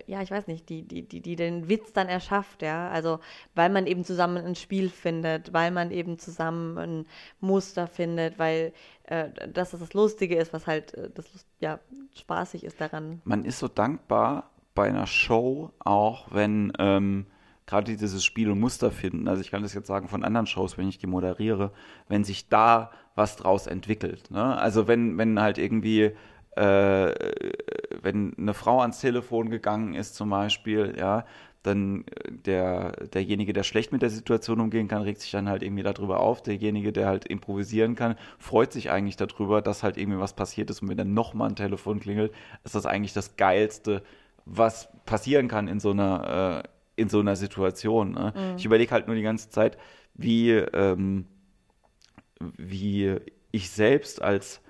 ja, ich weiß nicht, die, die, die, die den Witz dann erschafft, ja. Also, weil man eben zusammen ein Spiel findet, weil man eben zusammen ein Muster findet, weil äh, das das Lustige ist, was halt äh, das ja spaßig ist daran. Man ist so dankbar bei einer Show auch, wenn ähm, gerade dieses Spiel und Muster finden, also ich kann das jetzt sagen von anderen Shows, wenn ich die moderiere, wenn sich da was draus entwickelt. Ne? Also wenn, wenn halt irgendwie äh, wenn eine Frau ans Telefon gegangen ist zum Beispiel, ja, dann äh, der, derjenige, der schlecht mit der Situation umgehen kann, regt sich dann halt irgendwie darüber auf. Derjenige, der halt improvisieren kann, freut sich eigentlich darüber, dass halt irgendwie was passiert ist. Und wenn dann nochmal ein Telefon klingelt, ist das eigentlich das Geilste, was passieren kann in so einer, äh, in so einer Situation. Ne? Mhm. Ich überlege halt nur die ganze Zeit, wie, ähm, wie ich selbst als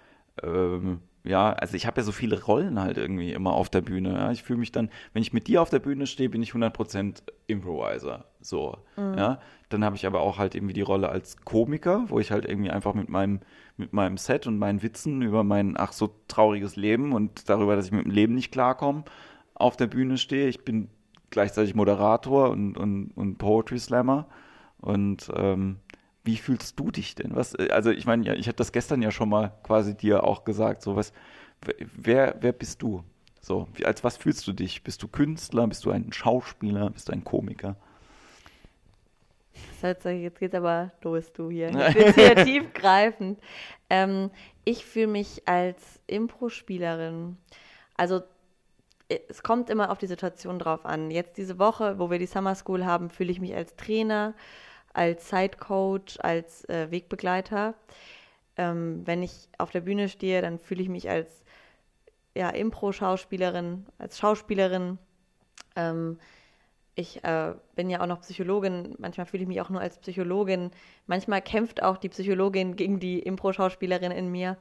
ähm, ja, also ich habe ja so viele Rollen halt irgendwie immer auf der Bühne. Ja. Ich fühle mich dann, wenn ich mit dir auf der Bühne stehe, bin ich 100% Improviser. So, mhm. ja. Dann habe ich aber auch halt irgendwie die Rolle als Komiker, wo ich halt irgendwie einfach mit meinem, mit meinem Set und meinen Witzen über mein ach so trauriges Leben und darüber, dass ich mit dem Leben nicht klarkomme, auf der Bühne stehe. Ich bin gleichzeitig Moderator und, und, und Poetry Slammer und ähm, wie fühlst du dich denn? Was, äh, also ich meine, ja, ich habe das gestern ja schon mal quasi dir auch gesagt. So was, wer, wer bist du? So, wie, als was fühlst du dich? Bist du Künstler? Bist du ein Schauspieler? Bist du ein Komiker? Das heißt, jetzt geht's aber los, du hier. Jetzt sehr tiefgreifend. Ähm, ich fühle mich als Impro-Spielerin. Also äh, es kommt immer auf die Situation drauf an. Jetzt diese Woche, wo wir die Summer School haben, fühle ich mich als Trainer als Sidecoach, als äh, Wegbegleiter. Ähm, wenn ich auf der Bühne stehe, dann fühle ich mich als ja, Impro-Schauspielerin, als Schauspielerin. Ähm, ich äh, bin ja auch noch Psychologin, manchmal fühle ich mich auch nur als Psychologin. Manchmal kämpft auch die Psychologin gegen die Impro-Schauspielerin in mir.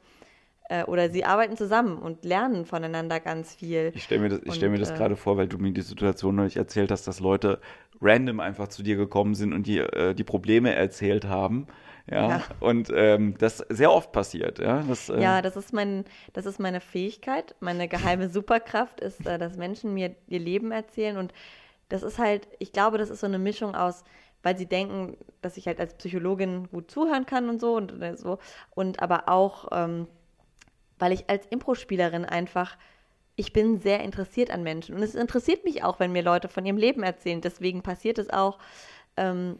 Äh, oder sie arbeiten zusammen und lernen voneinander ganz viel. Ich stelle mir das, stell mir das äh, gerade vor, weil du mir die Situation neulich erzählt hast, dass Leute random einfach zu dir gekommen sind und die, äh, die Probleme erzählt haben. Ja, ja. und ähm, das sehr oft passiert. Ja, das, äh ja das, ist mein, das ist meine Fähigkeit. Meine geheime Superkraft ist, äh, dass Menschen mir ihr Leben erzählen. Und das ist halt, ich glaube, das ist so eine Mischung aus, weil sie denken, dass ich halt als Psychologin gut zuhören kann und so und äh, so. Und aber auch, ähm, weil ich als Impro-Spielerin einfach ich bin sehr interessiert an Menschen. Und es interessiert mich auch, wenn mir Leute von ihrem Leben erzählen. Deswegen passiert es auch. Ähm,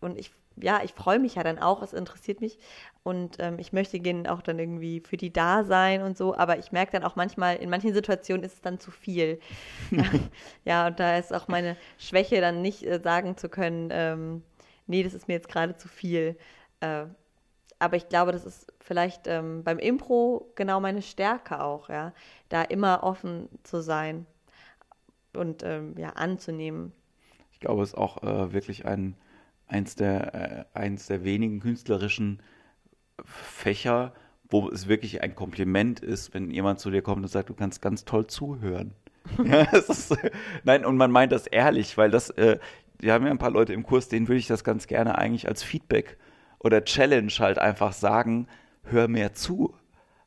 und ich, ja, ich freue mich ja dann auch, es interessiert mich. Und ähm, ich möchte gerne auch dann irgendwie für die da sein und so. Aber ich merke dann auch manchmal, in manchen Situationen ist es dann zu viel. ja, und da ist auch meine Schwäche, dann nicht äh, sagen zu können, ähm, nee, das ist mir jetzt gerade zu viel. Äh, aber ich glaube, das ist vielleicht ähm, beim Impro genau meine Stärke auch, ja, da immer offen zu sein und ähm, ja, anzunehmen. Ich glaube, es ist auch äh, wirklich ein, eins, der, äh, eins der wenigen künstlerischen Fächer, wo es wirklich ein Kompliment ist, wenn jemand zu dir kommt und sagt, du kannst ganz toll zuhören. ja, ist, nein, und man meint das ehrlich, weil das, äh, wir haben ja ein paar Leute im Kurs, denen würde ich das ganz gerne eigentlich als Feedback oder Challenge halt einfach sagen, hör mehr zu.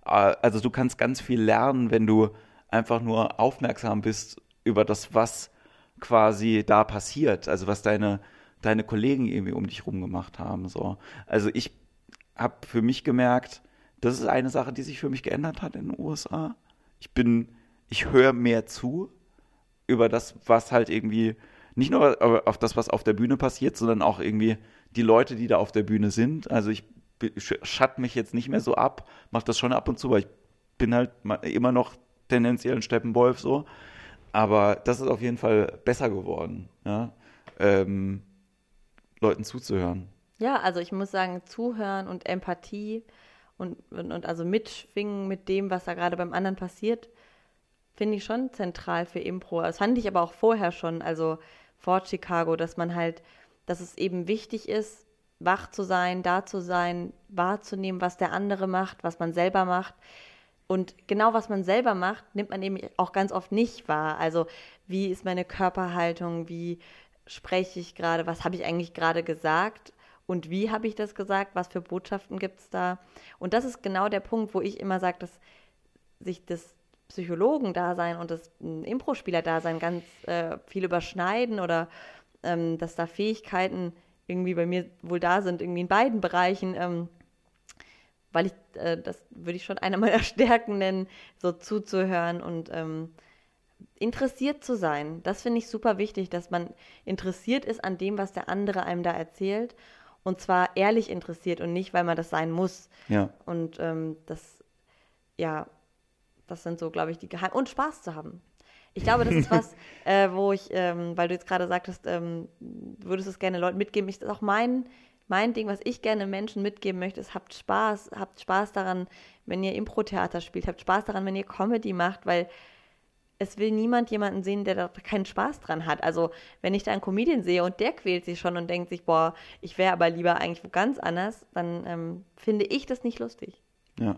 Äh, also du kannst ganz viel lernen, wenn du einfach nur aufmerksam bist über das, was quasi da passiert, also was deine, deine Kollegen irgendwie um dich rum gemacht haben. So. Also ich habe für mich gemerkt, das ist eine Sache, die sich für mich geändert hat in den USA. Ich bin, ich höre mehr zu über das, was halt irgendwie, nicht nur auf das, was auf der Bühne passiert, sondern auch irgendwie die Leute, die da auf der Bühne sind. Also ich schatt mich jetzt nicht mehr so ab, mache das schon ab und zu, weil ich bin halt immer noch tendenziell ein Steppenwolf so. Aber das ist auf jeden Fall besser geworden, ja? ähm, Leuten zuzuhören. Ja, also ich muss sagen, zuhören und Empathie und, und, und also mitschwingen mit dem, was da gerade beim anderen passiert, finde ich schon zentral für Impro. Das fand ich aber auch vorher schon, also vor Chicago, dass man halt, dass es eben wichtig ist, wach zu sein, da zu sein, wahrzunehmen, was der andere macht, was man selber macht. Und genau was man selber macht, nimmt man eben auch ganz oft nicht wahr. Also wie ist meine Körperhaltung, wie spreche ich gerade, was habe ich eigentlich gerade gesagt und wie habe ich das gesagt, was für Botschaften gibt es da. Und das ist genau der Punkt, wo ich immer sage, dass sich das Psychologen-Dasein und das Impro-Spieler-Dasein ganz äh, viel überschneiden oder ähm, dass da Fähigkeiten irgendwie bei mir wohl da sind, irgendwie in beiden Bereichen, ähm, weil ich, äh, das würde ich schon einer meiner Stärken nennen, so zuzuhören und ähm, interessiert zu sein. Das finde ich super wichtig, dass man interessiert ist an dem, was der andere einem da erzählt. Und zwar ehrlich interessiert und nicht, weil man das sein muss. Ja. Und ähm, das, ja, das sind so, glaube ich, die Geheim und Spaß zu haben. Ich glaube, das ist was, äh, wo ich, ähm, weil du jetzt gerade sagtest, ähm, würdest es gerne Leuten mitgeben. Ich, das ist auch mein, mein Ding, was ich gerne Menschen mitgeben möchte, ist, habt Spaß, habt Spaß daran, wenn ihr Impro-Theater spielt, habt Spaß daran, wenn ihr Comedy macht, weil es will niemand jemanden sehen, der da keinen Spaß dran hat. Also, wenn ich da einen Comedian sehe und der quält sich schon und denkt sich, boah, ich wäre aber lieber eigentlich wo ganz anders, dann ähm, finde ich das nicht lustig. Ja.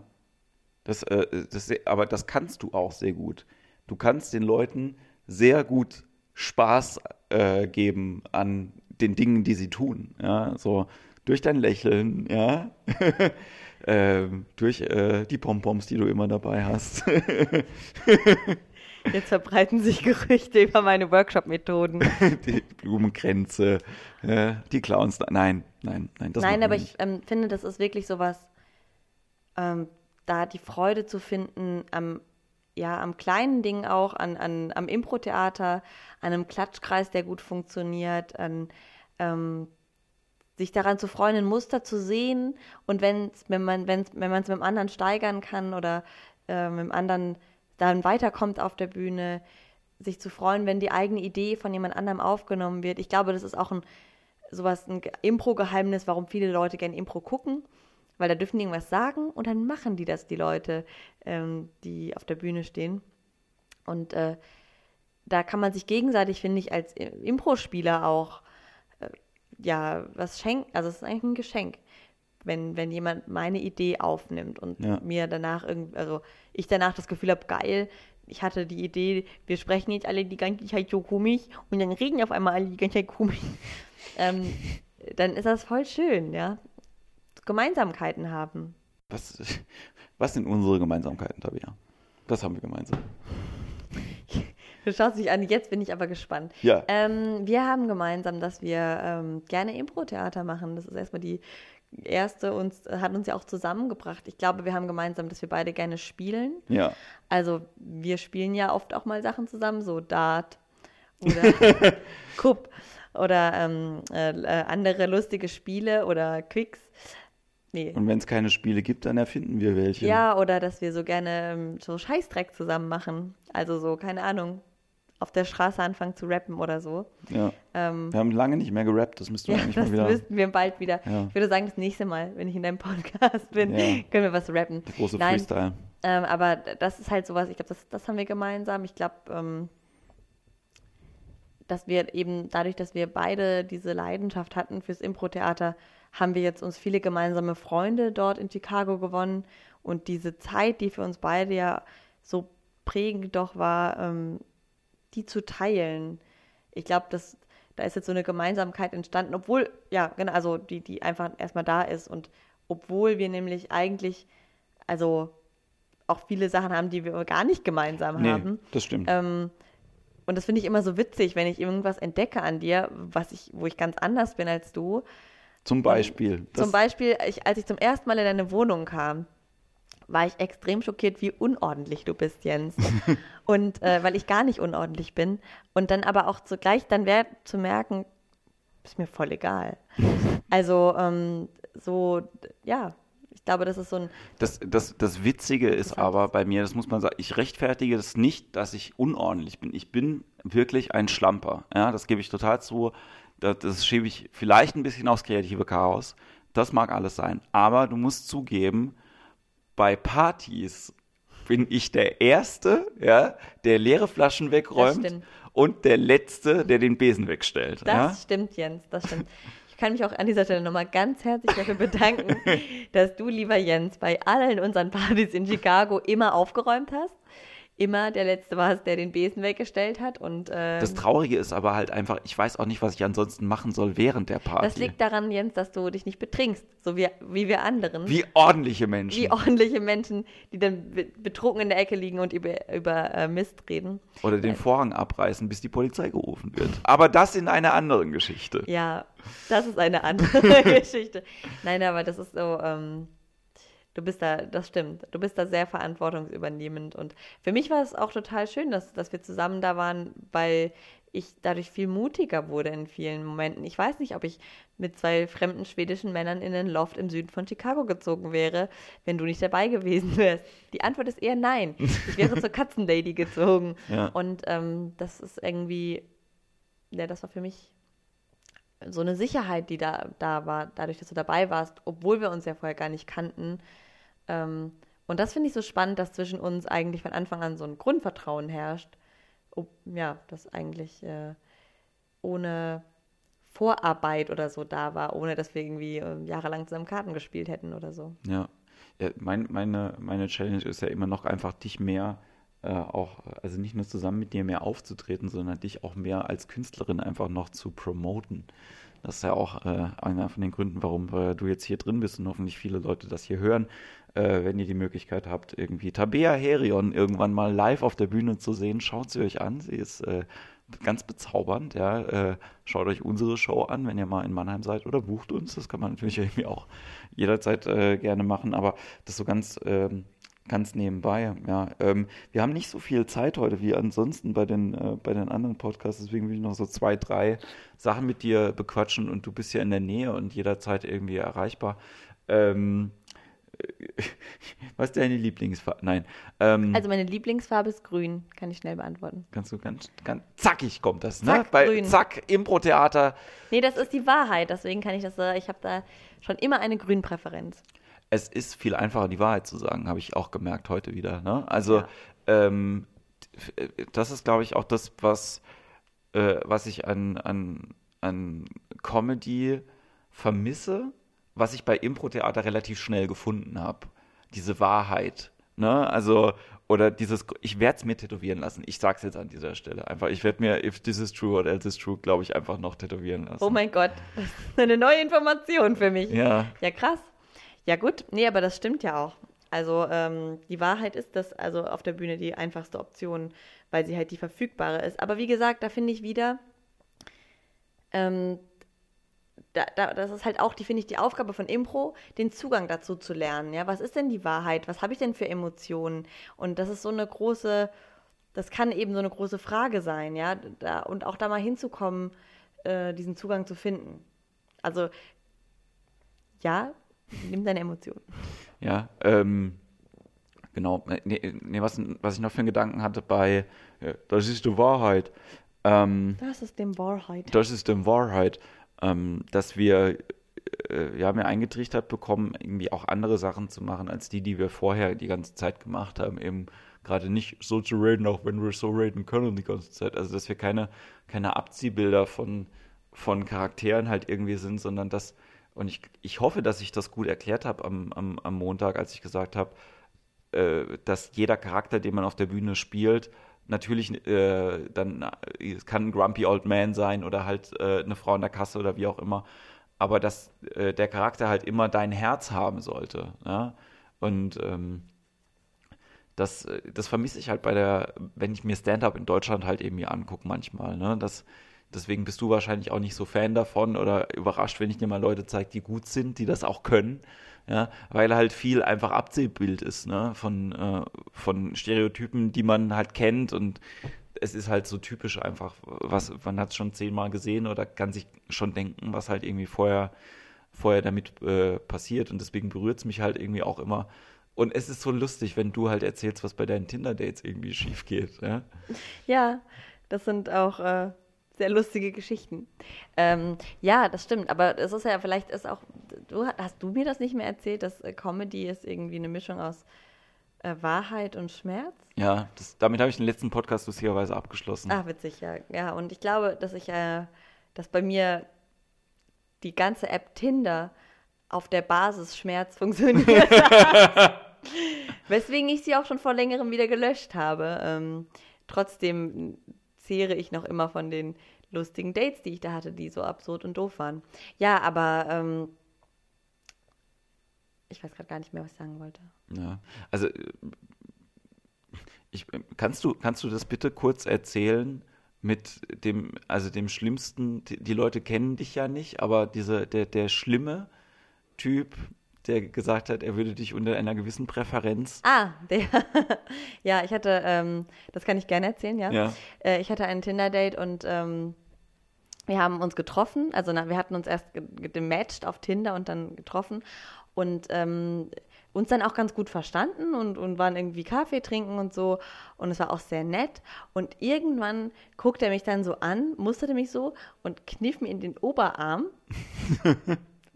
Das, äh, das, aber das kannst du auch sehr gut. Du kannst den Leuten sehr gut Spaß äh, geben an den Dingen, die sie tun. Ja, so durch dein Lächeln, ja, äh, durch äh, die Pompoms, die du immer dabei hast. Jetzt verbreiten sich Gerüchte über meine Workshop-Methoden. die Blumenkränze, äh, die Clowns. Nein, nein, nein. Das nein, aber ich ähm, finde, das ist wirklich sowas, ähm, da die Freude zu finden am ja, am kleinen Ding auch, an, an, am Impro-Theater, an einem Klatschkreis, der gut funktioniert, an ähm, sich daran zu freuen, ein Muster zu sehen und wenn's, wenn man es wenn mit dem anderen steigern kann oder äh, mit dem anderen dann weiterkommt auf der Bühne, sich zu freuen, wenn die eigene Idee von jemand anderem aufgenommen wird. Ich glaube, das ist auch ein sowas ein Impro-Geheimnis, warum viele Leute gerne Impro gucken weil da dürfen die irgendwas sagen und dann machen die das, die Leute, ähm, die auf der Bühne stehen. Und äh, da kann man sich gegenseitig, finde ich, als Impro-Spieler auch äh, ja was schenken. Also es ist eigentlich ein Geschenk, wenn, wenn jemand meine Idee aufnimmt und ja. mir danach irgendwie, also ich danach das Gefühl habe, geil, ich hatte die Idee, wir sprechen jetzt alle die ganze Zeit so komisch und dann reden auf einmal alle die ganze Zeit komisch. ähm, dann ist das voll schön, ja. Gemeinsamkeiten haben. Was, was sind unsere Gemeinsamkeiten, Tabea? Was haben wir gemeinsam? Du schaust dich an, jetzt bin ich aber gespannt. Ja. Ähm, wir haben gemeinsam, dass wir ähm, gerne Impro-Theater machen. Das ist erstmal die erste uns hat uns ja auch zusammengebracht. Ich glaube, wir haben gemeinsam, dass wir beide gerne spielen. Ja. Also wir spielen ja oft auch mal Sachen zusammen, so Dart oder Kupp oder ähm, äh, äh, andere lustige Spiele oder Quicks. Nee. Und wenn es keine Spiele gibt, dann erfinden wir welche. Ja, oder dass wir so gerne ähm, so Scheißdreck zusammen machen. Also so, keine Ahnung, auf der Straße anfangen zu rappen oder so. Ja. Ähm, wir haben lange nicht mehr gerappt, das müssten wir ja, eigentlich mal wieder. Das müssten wir bald wieder. Ja. Ich würde sagen, das nächste Mal, wenn ich in deinem Podcast bin, ja. können wir was rappen. Der große Nein, Freestyle. Ähm, aber das ist halt sowas, ich glaube, das, das haben wir gemeinsam. Ich glaube, ähm, dass wir eben dadurch, dass wir beide diese Leidenschaft hatten fürs Impro-Theater, haben wir jetzt uns viele gemeinsame Freunde dort in Chicago gewonnen. Und diese Zeit, die für uns beide ja so prägend doch war, ähm, die zu teilen. Ich glaube, dass da ist jetzt so eine Gemeinsamkeit entstanden, obwohl, ja, genau, also die, die einfach erstmal da ist. Und obwohl wir nämlich eigentlich, also auch viele Sachen haben, die wir gar nicht gemeinsam nee, haben. Das stimmt. Ähm, und das finde ich immer so witzig, wenn ich irgendwas entdecke an dir, was ich, wo ich ganz anders bin als du. Zum Beispiel. Zum Beispiel, ich, als ich zum ersten Mal in deine Wohnung kam, war ich extrem schockiert, wie unordentlich du bist, Jens. und äh, weil ich gar nicht unordentlich bin. Und dann aber auch zugleich dann wäre zu merken, ist mir voll egal. Also ähm, so, ja, ich glaube, das ist so ein. Das, das, das Witzige ist aber bei mir, das muss man sagen, ich rechtfertige das nicht, dass ich unordentlich bin. Ich bin wirklich ein Schlamper. Ja, das gebe ich total zu. Das, das schiebe ich vielleicht ein bisschen aufs kreative Chaos. Das mag alles sein. Aber du musst zugeben, bei Partys bin ich der Erste, ja, der leere Flaschen wegräumt und der Letzte, der den Besen wegstellt. Das ja? stimmt, Jens, das stimmt. Ich kann mich auch an dieser Stelle nochmal ganz herzlich dafür bedanken, dass du, lieber Jens, bei allen unseren Partys in Chicago immer aufgeräumt hast immer der Letzte warst, der den Besen weggestellt hat. Und, ähm, das Traurige ist aber halt einfach, ich weiß auch nicht, was ich ansonsten machen soll während der Party. Das liegt daran, Jens, dass du dich nicht betrinkst, so wie, wie wir anderen. Wie ordentliche Menschen. Wie ordentliche Menschen, die dann betrunken in der Ecke liegen und über, über äh, Mist reden. Oder den äh, Vorhang abreißen, bis die Polizei gerufen wird. Aber das in einer anderen Geschichte. Ja, das ist eine andere Geschichte. Nein, aber das ist so... Ähm, Du bist da, das stimmt. Du bist da sehr verantwortungsübernehmend. Und für mich war es auch total schön, dass, dass wir zusammen da waren, weil ich dadurch viel mutiger wurde in vielen Momenten. Ich weiß nicht, ob ich mit zwei fremden schwedischen Männern in den Loft im Süden von Chicago gezogen wäre, wenn du nicht dabei gewesen wärst. Die Antwort ist eher nein. Ich wäre zur Katzenlady gezogen. Ja. Und ähm, das ist irgendwie, ja, das war für mich so eine Sicherheit, die da, da war, dadurch, dass du dabei warst, obwohl wir uns ja vorher gar nicht kannten. Ähm, und das finde ich so spannend, dass zwischen uns eigentlich von Anfang an so ein Grundvertrauen herrscht. Ob, ja, das eigentlich äh, ohne Vorarbeit oder so da war, ohne dass wir irgendwie äh, jahrelang zusammen Karten gespielt hätten oder so. Ja, ja mein, meine, meine Challenge ist ja immer noch einfach, dich mehr äh, auch, also nicht nur zusammen mit dir mehr aufzutreten, sondern dich auch mehr als Künstlerin einfach noch zu promoten. Das ist ja auch äh, einer von den Gründen, warum äh, du jetzt hier drin bist und hoffentlich viele Leute das hier hören, äh, wenn ihr die Möglichkeit habt, irgendwie Tabea Herion irgendwann mal live auf der Bühne zu sehen, schaut sie euch an. Sie ist äh, ganz bezaubernd. Ja. Äh, schaut euch unsere Show an, wenn ihr mal in Mannheim seid oder bucht uns. Das kann man natürlich irgendwie auch jederzeit äh, gerne machen, aber das so ganz ähm, ganz nebenbei. Ja, ähm, wir haben nicht so viel Zeit heute wie ansonsten bei den, äh, bei den anderen Podcasts, deswegen will ich noch so zwei, drei Sachen mit dir bequatschen und du bist ja in der Nähe und jederzeit irgendwie erreichbar. Ähm, was ist deine Lieblingsfarbe? Nein. Ähm, also meine Lieblingsfarbe ist grün, kann ich schnell beantworten. Kannst du ganz, ganz zackig kommt das, ne? Zack, Bei grün. Zack, Impro-Theater. Nee, das ist die Wahrheit, deswegen kann ich das, äh, ich habe da schon immer eine Grünpräferenz es ist viel einfacher, die Wahrheit zu sagen, habe ich auch gemerkt heute wieder. Ne? Also ja. ähm, das ist, glaube ich, auch das, was, äh, was ich an, an, an Comedy vermisse, was ich bei Impro-Theater relativ schnell gefunden habe. Diese Wahrheit. Ne? Also, oder dieses, ich werde es mir tätowieren lassen. Ich sage es jetzt an dieser Stelle. Einfach, ich werde mir, if this is true or else is true, glaube ich, einfach noch tätowieren lassen. Oh mein Gott, das ist eine neue Information für mich. Ja. Ja, krass. Ja, gut. Nee, aber das stimmt ja auch. Also ähm, die Wahrheit ist, dass also auf der Bühne die einfachste Option, weil sie halt die verfügbare ist. Aber wie gesagt, da finde ich wieder, ähm, da, da, das ist halt auch, die finde ich, die Aufgabe von Impro, den Zugang dazu zu lernen. Ja, was ist denn die Wahrheit? Was habe ich denn für Emotionen? Und das ist so eine große, das kann eben so eine große Frage sein, ja, da, und auch da mal hinzukommen, äh, diesen Zugang zu finden. Also ja, Nimm deine Emotionen. Ja, ähm, genau. Nee, nee, was, was ich noch für einen Gedanken hatte bei, äh, das ist die Wahrheit. Ähm, das ist die Wahrheit. Das ist die Wahrheit. Ähm, dass wir, äh, ja, mir eingetrichtert bekommen, irgendwie auch andere Sachen zu machen, als die, die wir vorher die ganze Zeit gemacht haben. Eben gerade nicht so zu reden, auch wenn wir so reden können die ganze Zeit. Also, dass wir keine, keine Abziehbilder von, von Charakteren halt irgendwie sind, sondern dass und ich, ich hoffe, dass ich das gut erklärt habe am, am, am Montag, als ich gesagt habe, äh, dass jeder Charakter, den man auf der Bühne spielt, natürlich äh, dann äh, es kann ein Grumpy Old Man sein oder halt äh, eine Frau in der Kasse oder wie auch immer, aber dass äh, der Charakter halt immer dein Herz haben sollte. Ja? Und ähm, das, äh, das vermisse ich halt bei der, wenn ich mir Stand-up in Deutschland halt eben hier angucke manchmal. Ne? Das, Deswegen bist du wahrscheinlich auch nicht so Fan davon oder überrascht, wenn ich dir mal Leute zeige, die gut sind, die das auch können. Ja, weil halt viel einfach Abziehbild ist, ne, von, äh, von Stereotypen, die man halt kennt und es ist halt so typisch einfach, was, man hat es schon zehnmal gesehen oder kann sich schon denken, was halt irgendwie vorher, vorher damit äh, passiert und deswegen berührt es mich halt irgendwie auch immer. Und es ist so lustig, wenn du halt erzählst, was bei deinen Tinder-Dates irgendwie schief geht. Ja, ja das sind auch äh, sehr lustige Geschichten. Ähm, ja, das stimmt, aber es ist ja, vielleicht ist auch, du, hast du mir das nicht mehr erzählt, dass äh, Comedy ist irgendwie eine Mischung aus äh, Wahrheit und Schmerz? Ja, das, damit habe ich den letzten Podcast lustigerweise abgeschlossen. Ach, witzig, ja. Ja, und ich glaube, dass ich, äh, dass bei mir die ganze App Tinder auf der Basis Schmerz funktioniert hat. Weswegen ich sie auch schon vor längerem wieder gelöscht habe. Ähm, trotzdem zehre ich noch immer von den lustigen Dates, die ich da hatte, die so absurd und doof waren. Ja, aber ähm, ich weiß gerade gar nicht mehr, was ich sagen wollte. Ja, also ich, kannst, du, kannst du das bitte kurz erzählen mit dem, also dem schlimmsten, die, die Leute kennen dich ja nicht, aber diese, der, der schlimme Typ, der gesagt hat, er würde dich unter einer gewissen Präferenz. Ah, der. ja, ich hatte, ähm, das kann ich gerne erzählen, ja. Ja. Äh, ich hatte ein Tinder-Date und ähm, wir haben uns getroffen. Also na, wir hatten uns erst ge- gematcht auf Tinder und dann getroffen und ähm, uns dann auch ganz gut verstanden und, und waren irgendwie Kaffee trinken und so. Und es war auch sehr nett. Und irgendwann guckte er mich dann so an, musterte mich so und kniff mir in den Oberarm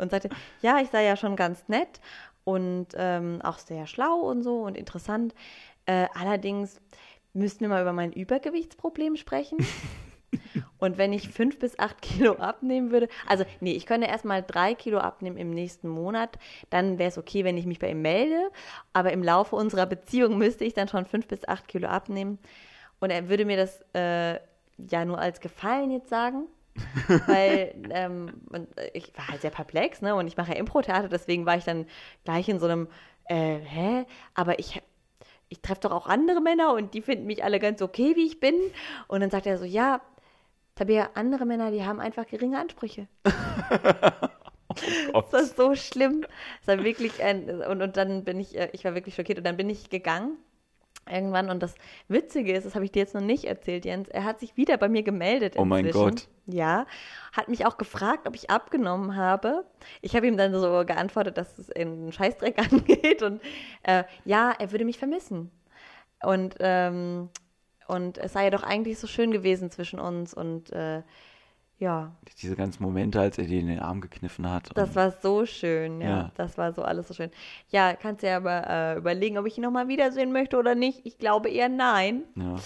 und sagte, ja, ich sei ja schon ganz nett und ähm, auch sehr schlau und so und interessant. Äh, allerdings müssten wir mal über mein Übergewichtsproblem sprechen. Und wenn ich fünf bis acht Kilo abnehmen würde, also nee, ich könnte erstmal drei Kilo abnehmen im nächsten Monat, dann wäre es okay, wenn ich mich bei ihm melde. Aber im Laufe unserer Beziehung müsste ich dann schon fünf bis acht Kilo abnehmen. Und er würde mir das äh, ja nur als Gefallen jetzt sagen. Weil ähm, ich war halt sehr perplex, ne? Und ich mache ja Impro-Theater, deswegen war ich dann gleich in so einem, äh, hä? Aber ich, ich treffe doch auch andere Männer und die finden mich alle ganz okay, wie ich bin. Und dann sagt er so, ja, Tabea, andere Männer, die haben einfach geringe Ansprüche. Das ist so schlimm. Das war wirklich ein, und, und dann bin ich, äh, ich war wirklich schockiert und dann bin ich gegangen irgendwann und das Witzige ist, das habe ich dir jetzt noch nicht erzählt, Jens, er hat sich wieder bei mir gemeldet Oh mein inzwischen. Gott. Ja, hat mich auch gefragt, ob ich abgenommen habe. Ich habe ihm dann so geantwortet, dass es in Scheißdreck angeht und äh, ja, er würde mich vermissen. Und, ähm, und es sei ja doch eigentlich so schön gewesen zwischen uns und äh, ja, Diese ganzen Momente, als er dir in den Arm gekniffen hat. das war so schön, ja. Ja. Das war so alles so schön. Ja, kannst ja aber äh, überlegen, ob ich ihn nochmal wiedersehen möchte oder nicht. Ich glaube eher nein. Ja.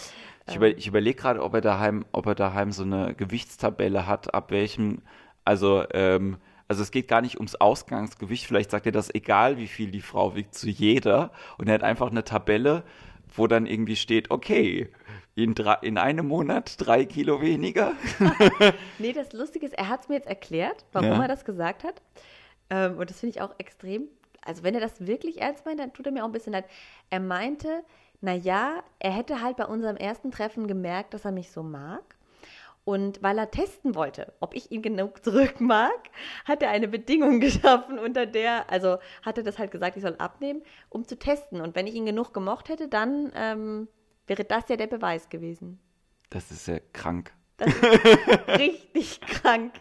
Ich, über, ich überlege gerade, ob er daheim, ob er daheim so eine Gewichtstabelle hat, ab welchem, also, ähm, also es geht gar nicht ums Ausgangsgewicht, vielleicht sagt er das egal, wie viel die Frau wiegt, zu jeder. Und er hat einfach eine Tabelle, wo dann irgendwie steht, okay, in, drei, in einem Monat drei Kilo weniger. Nee, das Lustige ist, er hat es mir jetzt erklärt, warum Ja. er das gesagt hat. Ähm, und das finde ich auch extrem. Also, wenn er das wirklich ernst meint, dann tut er mir auch ein bisschen leid. Er meinte, naja, er hätte halt bei unserem ersten Treffen gemerkt, dass er mich so mag. Und weil er testen wollte, ob ich ihn genug zurück mag, hat er eine Bedingung geschaffen, unter der, also hat er das halt gesagt, ich soll abnehmen, um zu testen. Und wenn ich ihn genug gemocht hätte, dann ähm, wäre das ja der Beweis gewesen. Das ist ja krank. Das ist richtig krank.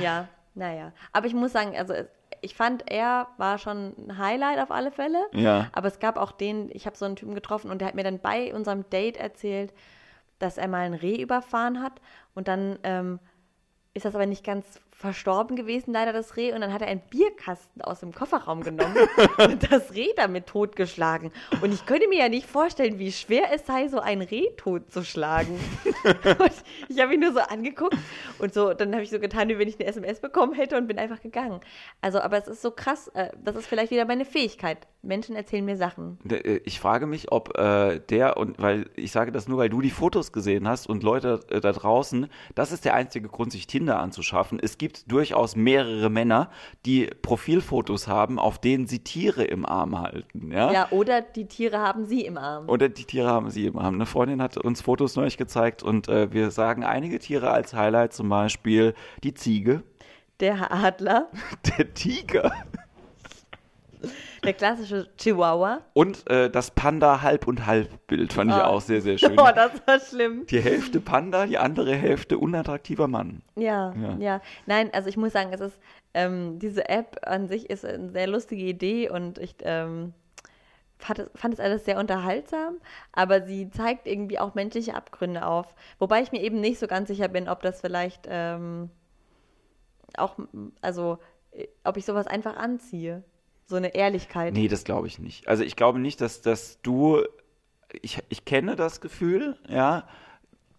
Ja, naja. Aber ich muss sagen, also ich fand, er war schon ein Highlight auf alle Fälle. Ja. Aber es gab auch den, ich habe so einen Typen getroffen und der hat mir dann bei unserem Date erzählt, dass er mal ein Reh überfahren hat und dann ähm, ist das aber nicht ganz verstorben gewesen, leider das Reh. Und dann hat er einen Bierkasten aus dem Kofferraum genommen und das Reh damit totgeschlagen. Und ich könnte mir ja nicht vorstellen, wie schwer es sei, so ein Reh totzuschlagen. und ich habe ihn nur so angeguckt und so, dann habe ich so getan, wie wenn ich eine SMS bekommen hätte und bin einfach gegangen. Also, aber es ist so krass, äh, das ist vielleicht wieder meine Fähigkeit. Menschen erzählen mir Sachen. Äh, Ich frage mich, ob äh, der und weil ich sage das nur, weil du die Fotos gesehen hast und Leute äh, da draußen, das ist der einzige Grund, sich Tinder anzuschaffen. Es gibt durchaus mehrere Männer, die Profilfotos haben, auf denen sie Tiere im Arm halten. Ja. Ja, oder die Tiere haben sie im Arm. Oder die Tiere haben sie im Arm. Eine Freundin hat uns Fotos neulich gezeigt und äh, wir sagen einige Tiere als Highlight, zum Beispiel die Ziege, Der Adler, der Tiger der klassische Chihuahua. und äh, das Panda Halb- und Halb-Bild fand ich Ah. auch sehr, sehr schön. Oh, das war schlimm. Die Hälfte Panda, die andere Hälfte unattraktiver Mann. Ja, Ja. ja, Nein, also ich muss sagen, es ist, ähm, diese App an sich ist eine sehr lustige Idee und ich ähm, fand, es, fand es alles sehr unterhaltsam, aber sie zeigt irgendwie auch menschliche Abgründe auf. Wobei ich mir eben nicht so ganz sicher bin, ob das vielleicht ähm, auch, also, äh, ob ich sowas einfach anziehe. So eine Ehrlichkeit. Nee, das glaube ich nicht. Also ich glaube nicht, dass, dass du, ich, ich kenne das Gefühl, ja,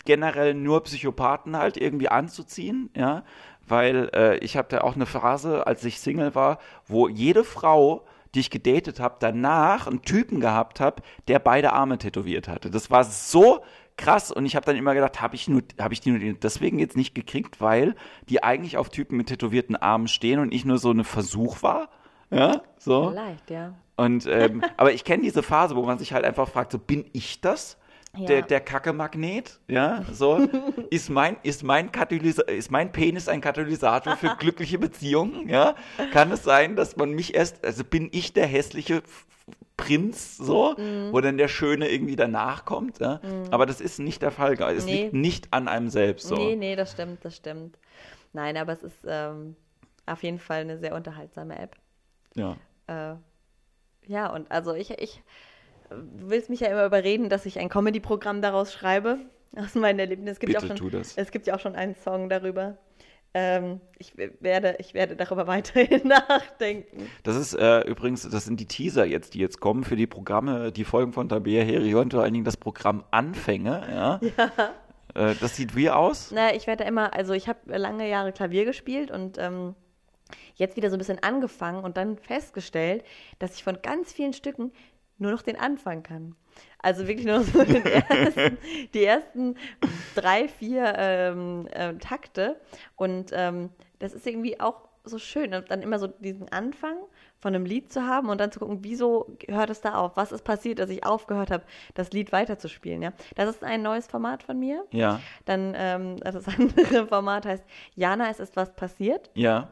generell nur Psychopathen halt irgendwie anzuziehen, ja, weil äh, ich hatte auch eine Phase, als ich Single war, wo jede Frau, die ich gedatet habe, danach einen Typen gehabt habe, der beide Arme tätowiert hatte. Das war so krass und ich habe dann immer gedacht, habe ich nur habe ich die nur deswegen jetzt nicht gekriegt, weil die eigentlich auf Typen mit tätowierten Armen stehen und ich nur so eine Versuch war, ja, so. Vielleicht, ja. Und ähm, aber ich kenne diese Phase, wo man sich halt einfach fragt, so bin ich das? Ja. Der, der Kacke-Magnet, ja, so, ist mein, ist mein Katalysa ist mein Penis ein Katalysator für glückliche Beziehungen, ja? Kann es sein, dass man mich erst, also bin ich der hässliche Prinz, so, wo dann der Schöne irgendwie danach kommt, ja? Aber das ist nicht der Fall, es Nee. liegt nicht an einem selbst, so. Nee, nee, das stimmt, das stimmt. Nein, aber es ist ähm, auf jeden Fall eine sehr unterhaltsame App. Ja. Äh, ja, und also ich, ich, du willst mich ja immer überreden, dass ich ein Comedy-Programm daraus schreibe, aus meinen Erlebnissen. Es gibt, ja Bitte auch tu schon, das. es gibt ja auch schon einen Song darüber. Ähm, ich werde, ich werde darüber weiterhin nachdenken. Das ist äh, übrigens, das sind die Teaser jetzt, die jetzt kommen für die Programme, die Folgen von Tabea Heri und vor allen Dingen das Programm Anfänge, ja. Äh, das sieht wie aus? Na, ich werde immer, also ich habe lange Jahre Klavier gespielt und ähm, jetzt wieder so ein bisschen angefangen und dann festgestellt, dass ich von ganz vielen Stücken nur noch den Anfang kann. Also wirklich nur so ersten, die ersten drei, vier ähm, ähm, Takte. Und ähm, das ist irgendwie auch so schön, und dann immer so diesen Anfang von einem Lied zu haben und dann zu gucken, wieso hört es da auf? Was ist passiert, dass ich aufgehört habe, das Lied weiterzuspielen? Ja? Das ist ein neues Format von mir. Ja, Dann ähm, das andere Format heißt Jana, es ist was passiert. ja.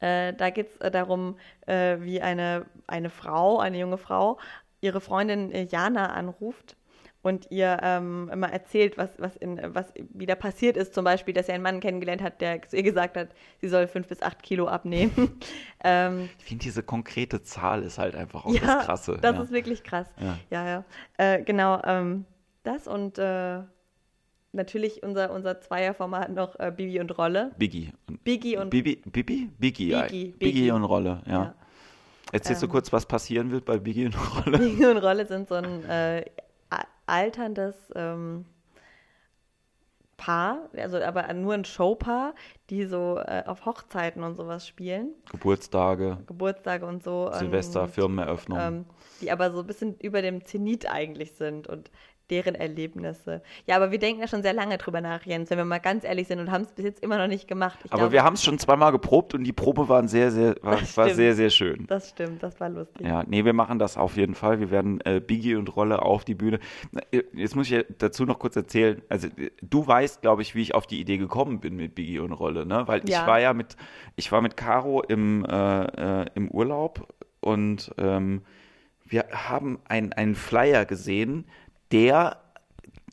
Äh, da geht es äh, darum, äh, wie eine, eine Frau, eine junge Frau, ihre Freundin äh, Jana anruft und ihr ähm, immer erzählt, was, was, in, was wieder passiert ist. Zum Beispiel, dass sie einen Mann kennengelernt hat, der zu ihr gesagt hat, sie soll fünf bis acht Kilo abnehmen. ähm, Ich finde, diese konkrete Zahl ist halt einfach auch ja, das Krasse. das ja. ist wirklich krass. Ja. Ja, ja. Äh, genau, ähm, das und äh, natürlich unser, unser Zweierformat noch äh, Bibi und Rolle. Biggie. Und Biggie und Bibi, Bibi? Biggie. Biggie, Biggie, Biggie. und Rolle, ja. Ja. Erzählst du Ähm. kurz, was passieren wird bei Biggie und Rolle? Biggie und Rolle sind so ein äh, alterndes ähm, Paar, also aber nur ein Showpaar, die so äh, auf Hochzeiten und sowas spielen, Geburtstage, Geburtstage und so. Silvester, und, Firmeneröffnung. ähm, die aber so ein bisschen über dem Zenit eigentlich sind und deren Erlebnisse. Ja, aber wir denken ja schon sehr lange drüber nach, Jens, wenn wir mal ganz ehrlich sind und haben es bis jetzt immer noch nicht gemacht. Ich Aber glaube, wir haben es schon zweimal geprobt und die Probe waren sehr, sehr, war, war sehr, sehr schön. Das stimmt, das war lustig. Ja, nee, wir machen das auf jeden Fall. Wir werden äh, Biggie und Rolle auf die Bühne. Äh, Jetzt muss ich ja dazu noch kurz erzählen. Also äh, du weißt, glaube ich, wie ich auf die Idee gekommen bin mit Biggie und Rolle, ne? Weil ich Ja. war ja mit, ich war mit Caro im, äh, äh, im Urlaub und ähm, wir haben ein- einen Flyer gesehen, der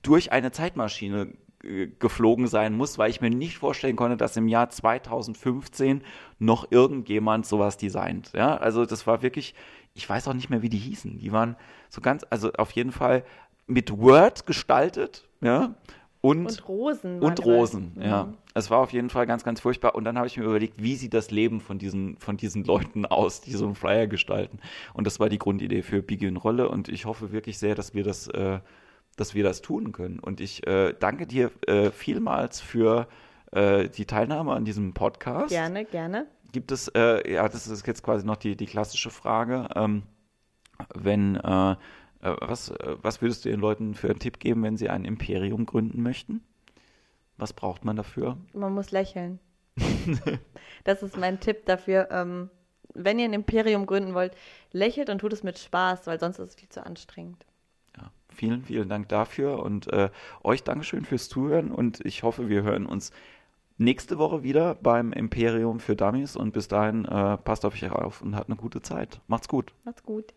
durch eine Zeitmaschine äh, geflogen sein muss, weil ich mir nicht vorstellen konnte, dass im Jahr 2015 noch irgendjemand sowas designt. Ja, also das war wirklich, ich weiß auch nicht mehr, wie die hießen. Die waren so ganz, also auf jeden Fall mit Word gestaltet, ja, und, Und Rosen. und dabei. Rosen, ja. Mhm. Es war auf jeden Fall ganz, ganz furchtbar. Und dann habe ich mir überlegt, wie sieht das Leben von diesen, von diesen Leuten aus, die so einen Flyer gestalten. Und das war die Grundidee für Biggie und Rolle. Und ich hoffe wirklich sehr, dass wir das, äh, dass wir das tun können. Und ich äh, danke dir äh, vielmals für äh, die Teilnahme an diesem Podcast. Gerne, gerne. Gibt es, äh, ja, das ist jetzt quasi noch die, die klassische Frage, ähm, wenn, äh, was, äh, was würdest du den Leuten für einen Tipp geben, wenn sie ein Imperium gründen möchten? Was braucht man dafür? Man muss lächeln. das ist mein Tipp dafür. Ähm, wenn ihr ein Imperium gründen wollt, lächelt und tut es mit Spaß, weil sonst ist es viel zu anstrengend. Ja, vielen, vielen Dank dafür und äh, euch Dankeschön fürs Zuhören und ich hoffe, wir hören uns nächste Woche wieder beim Imperium für Dummies und bis dahin äh, passt auf euch auf und habt eine gute Zeit. Macht's gut. Macht's gut.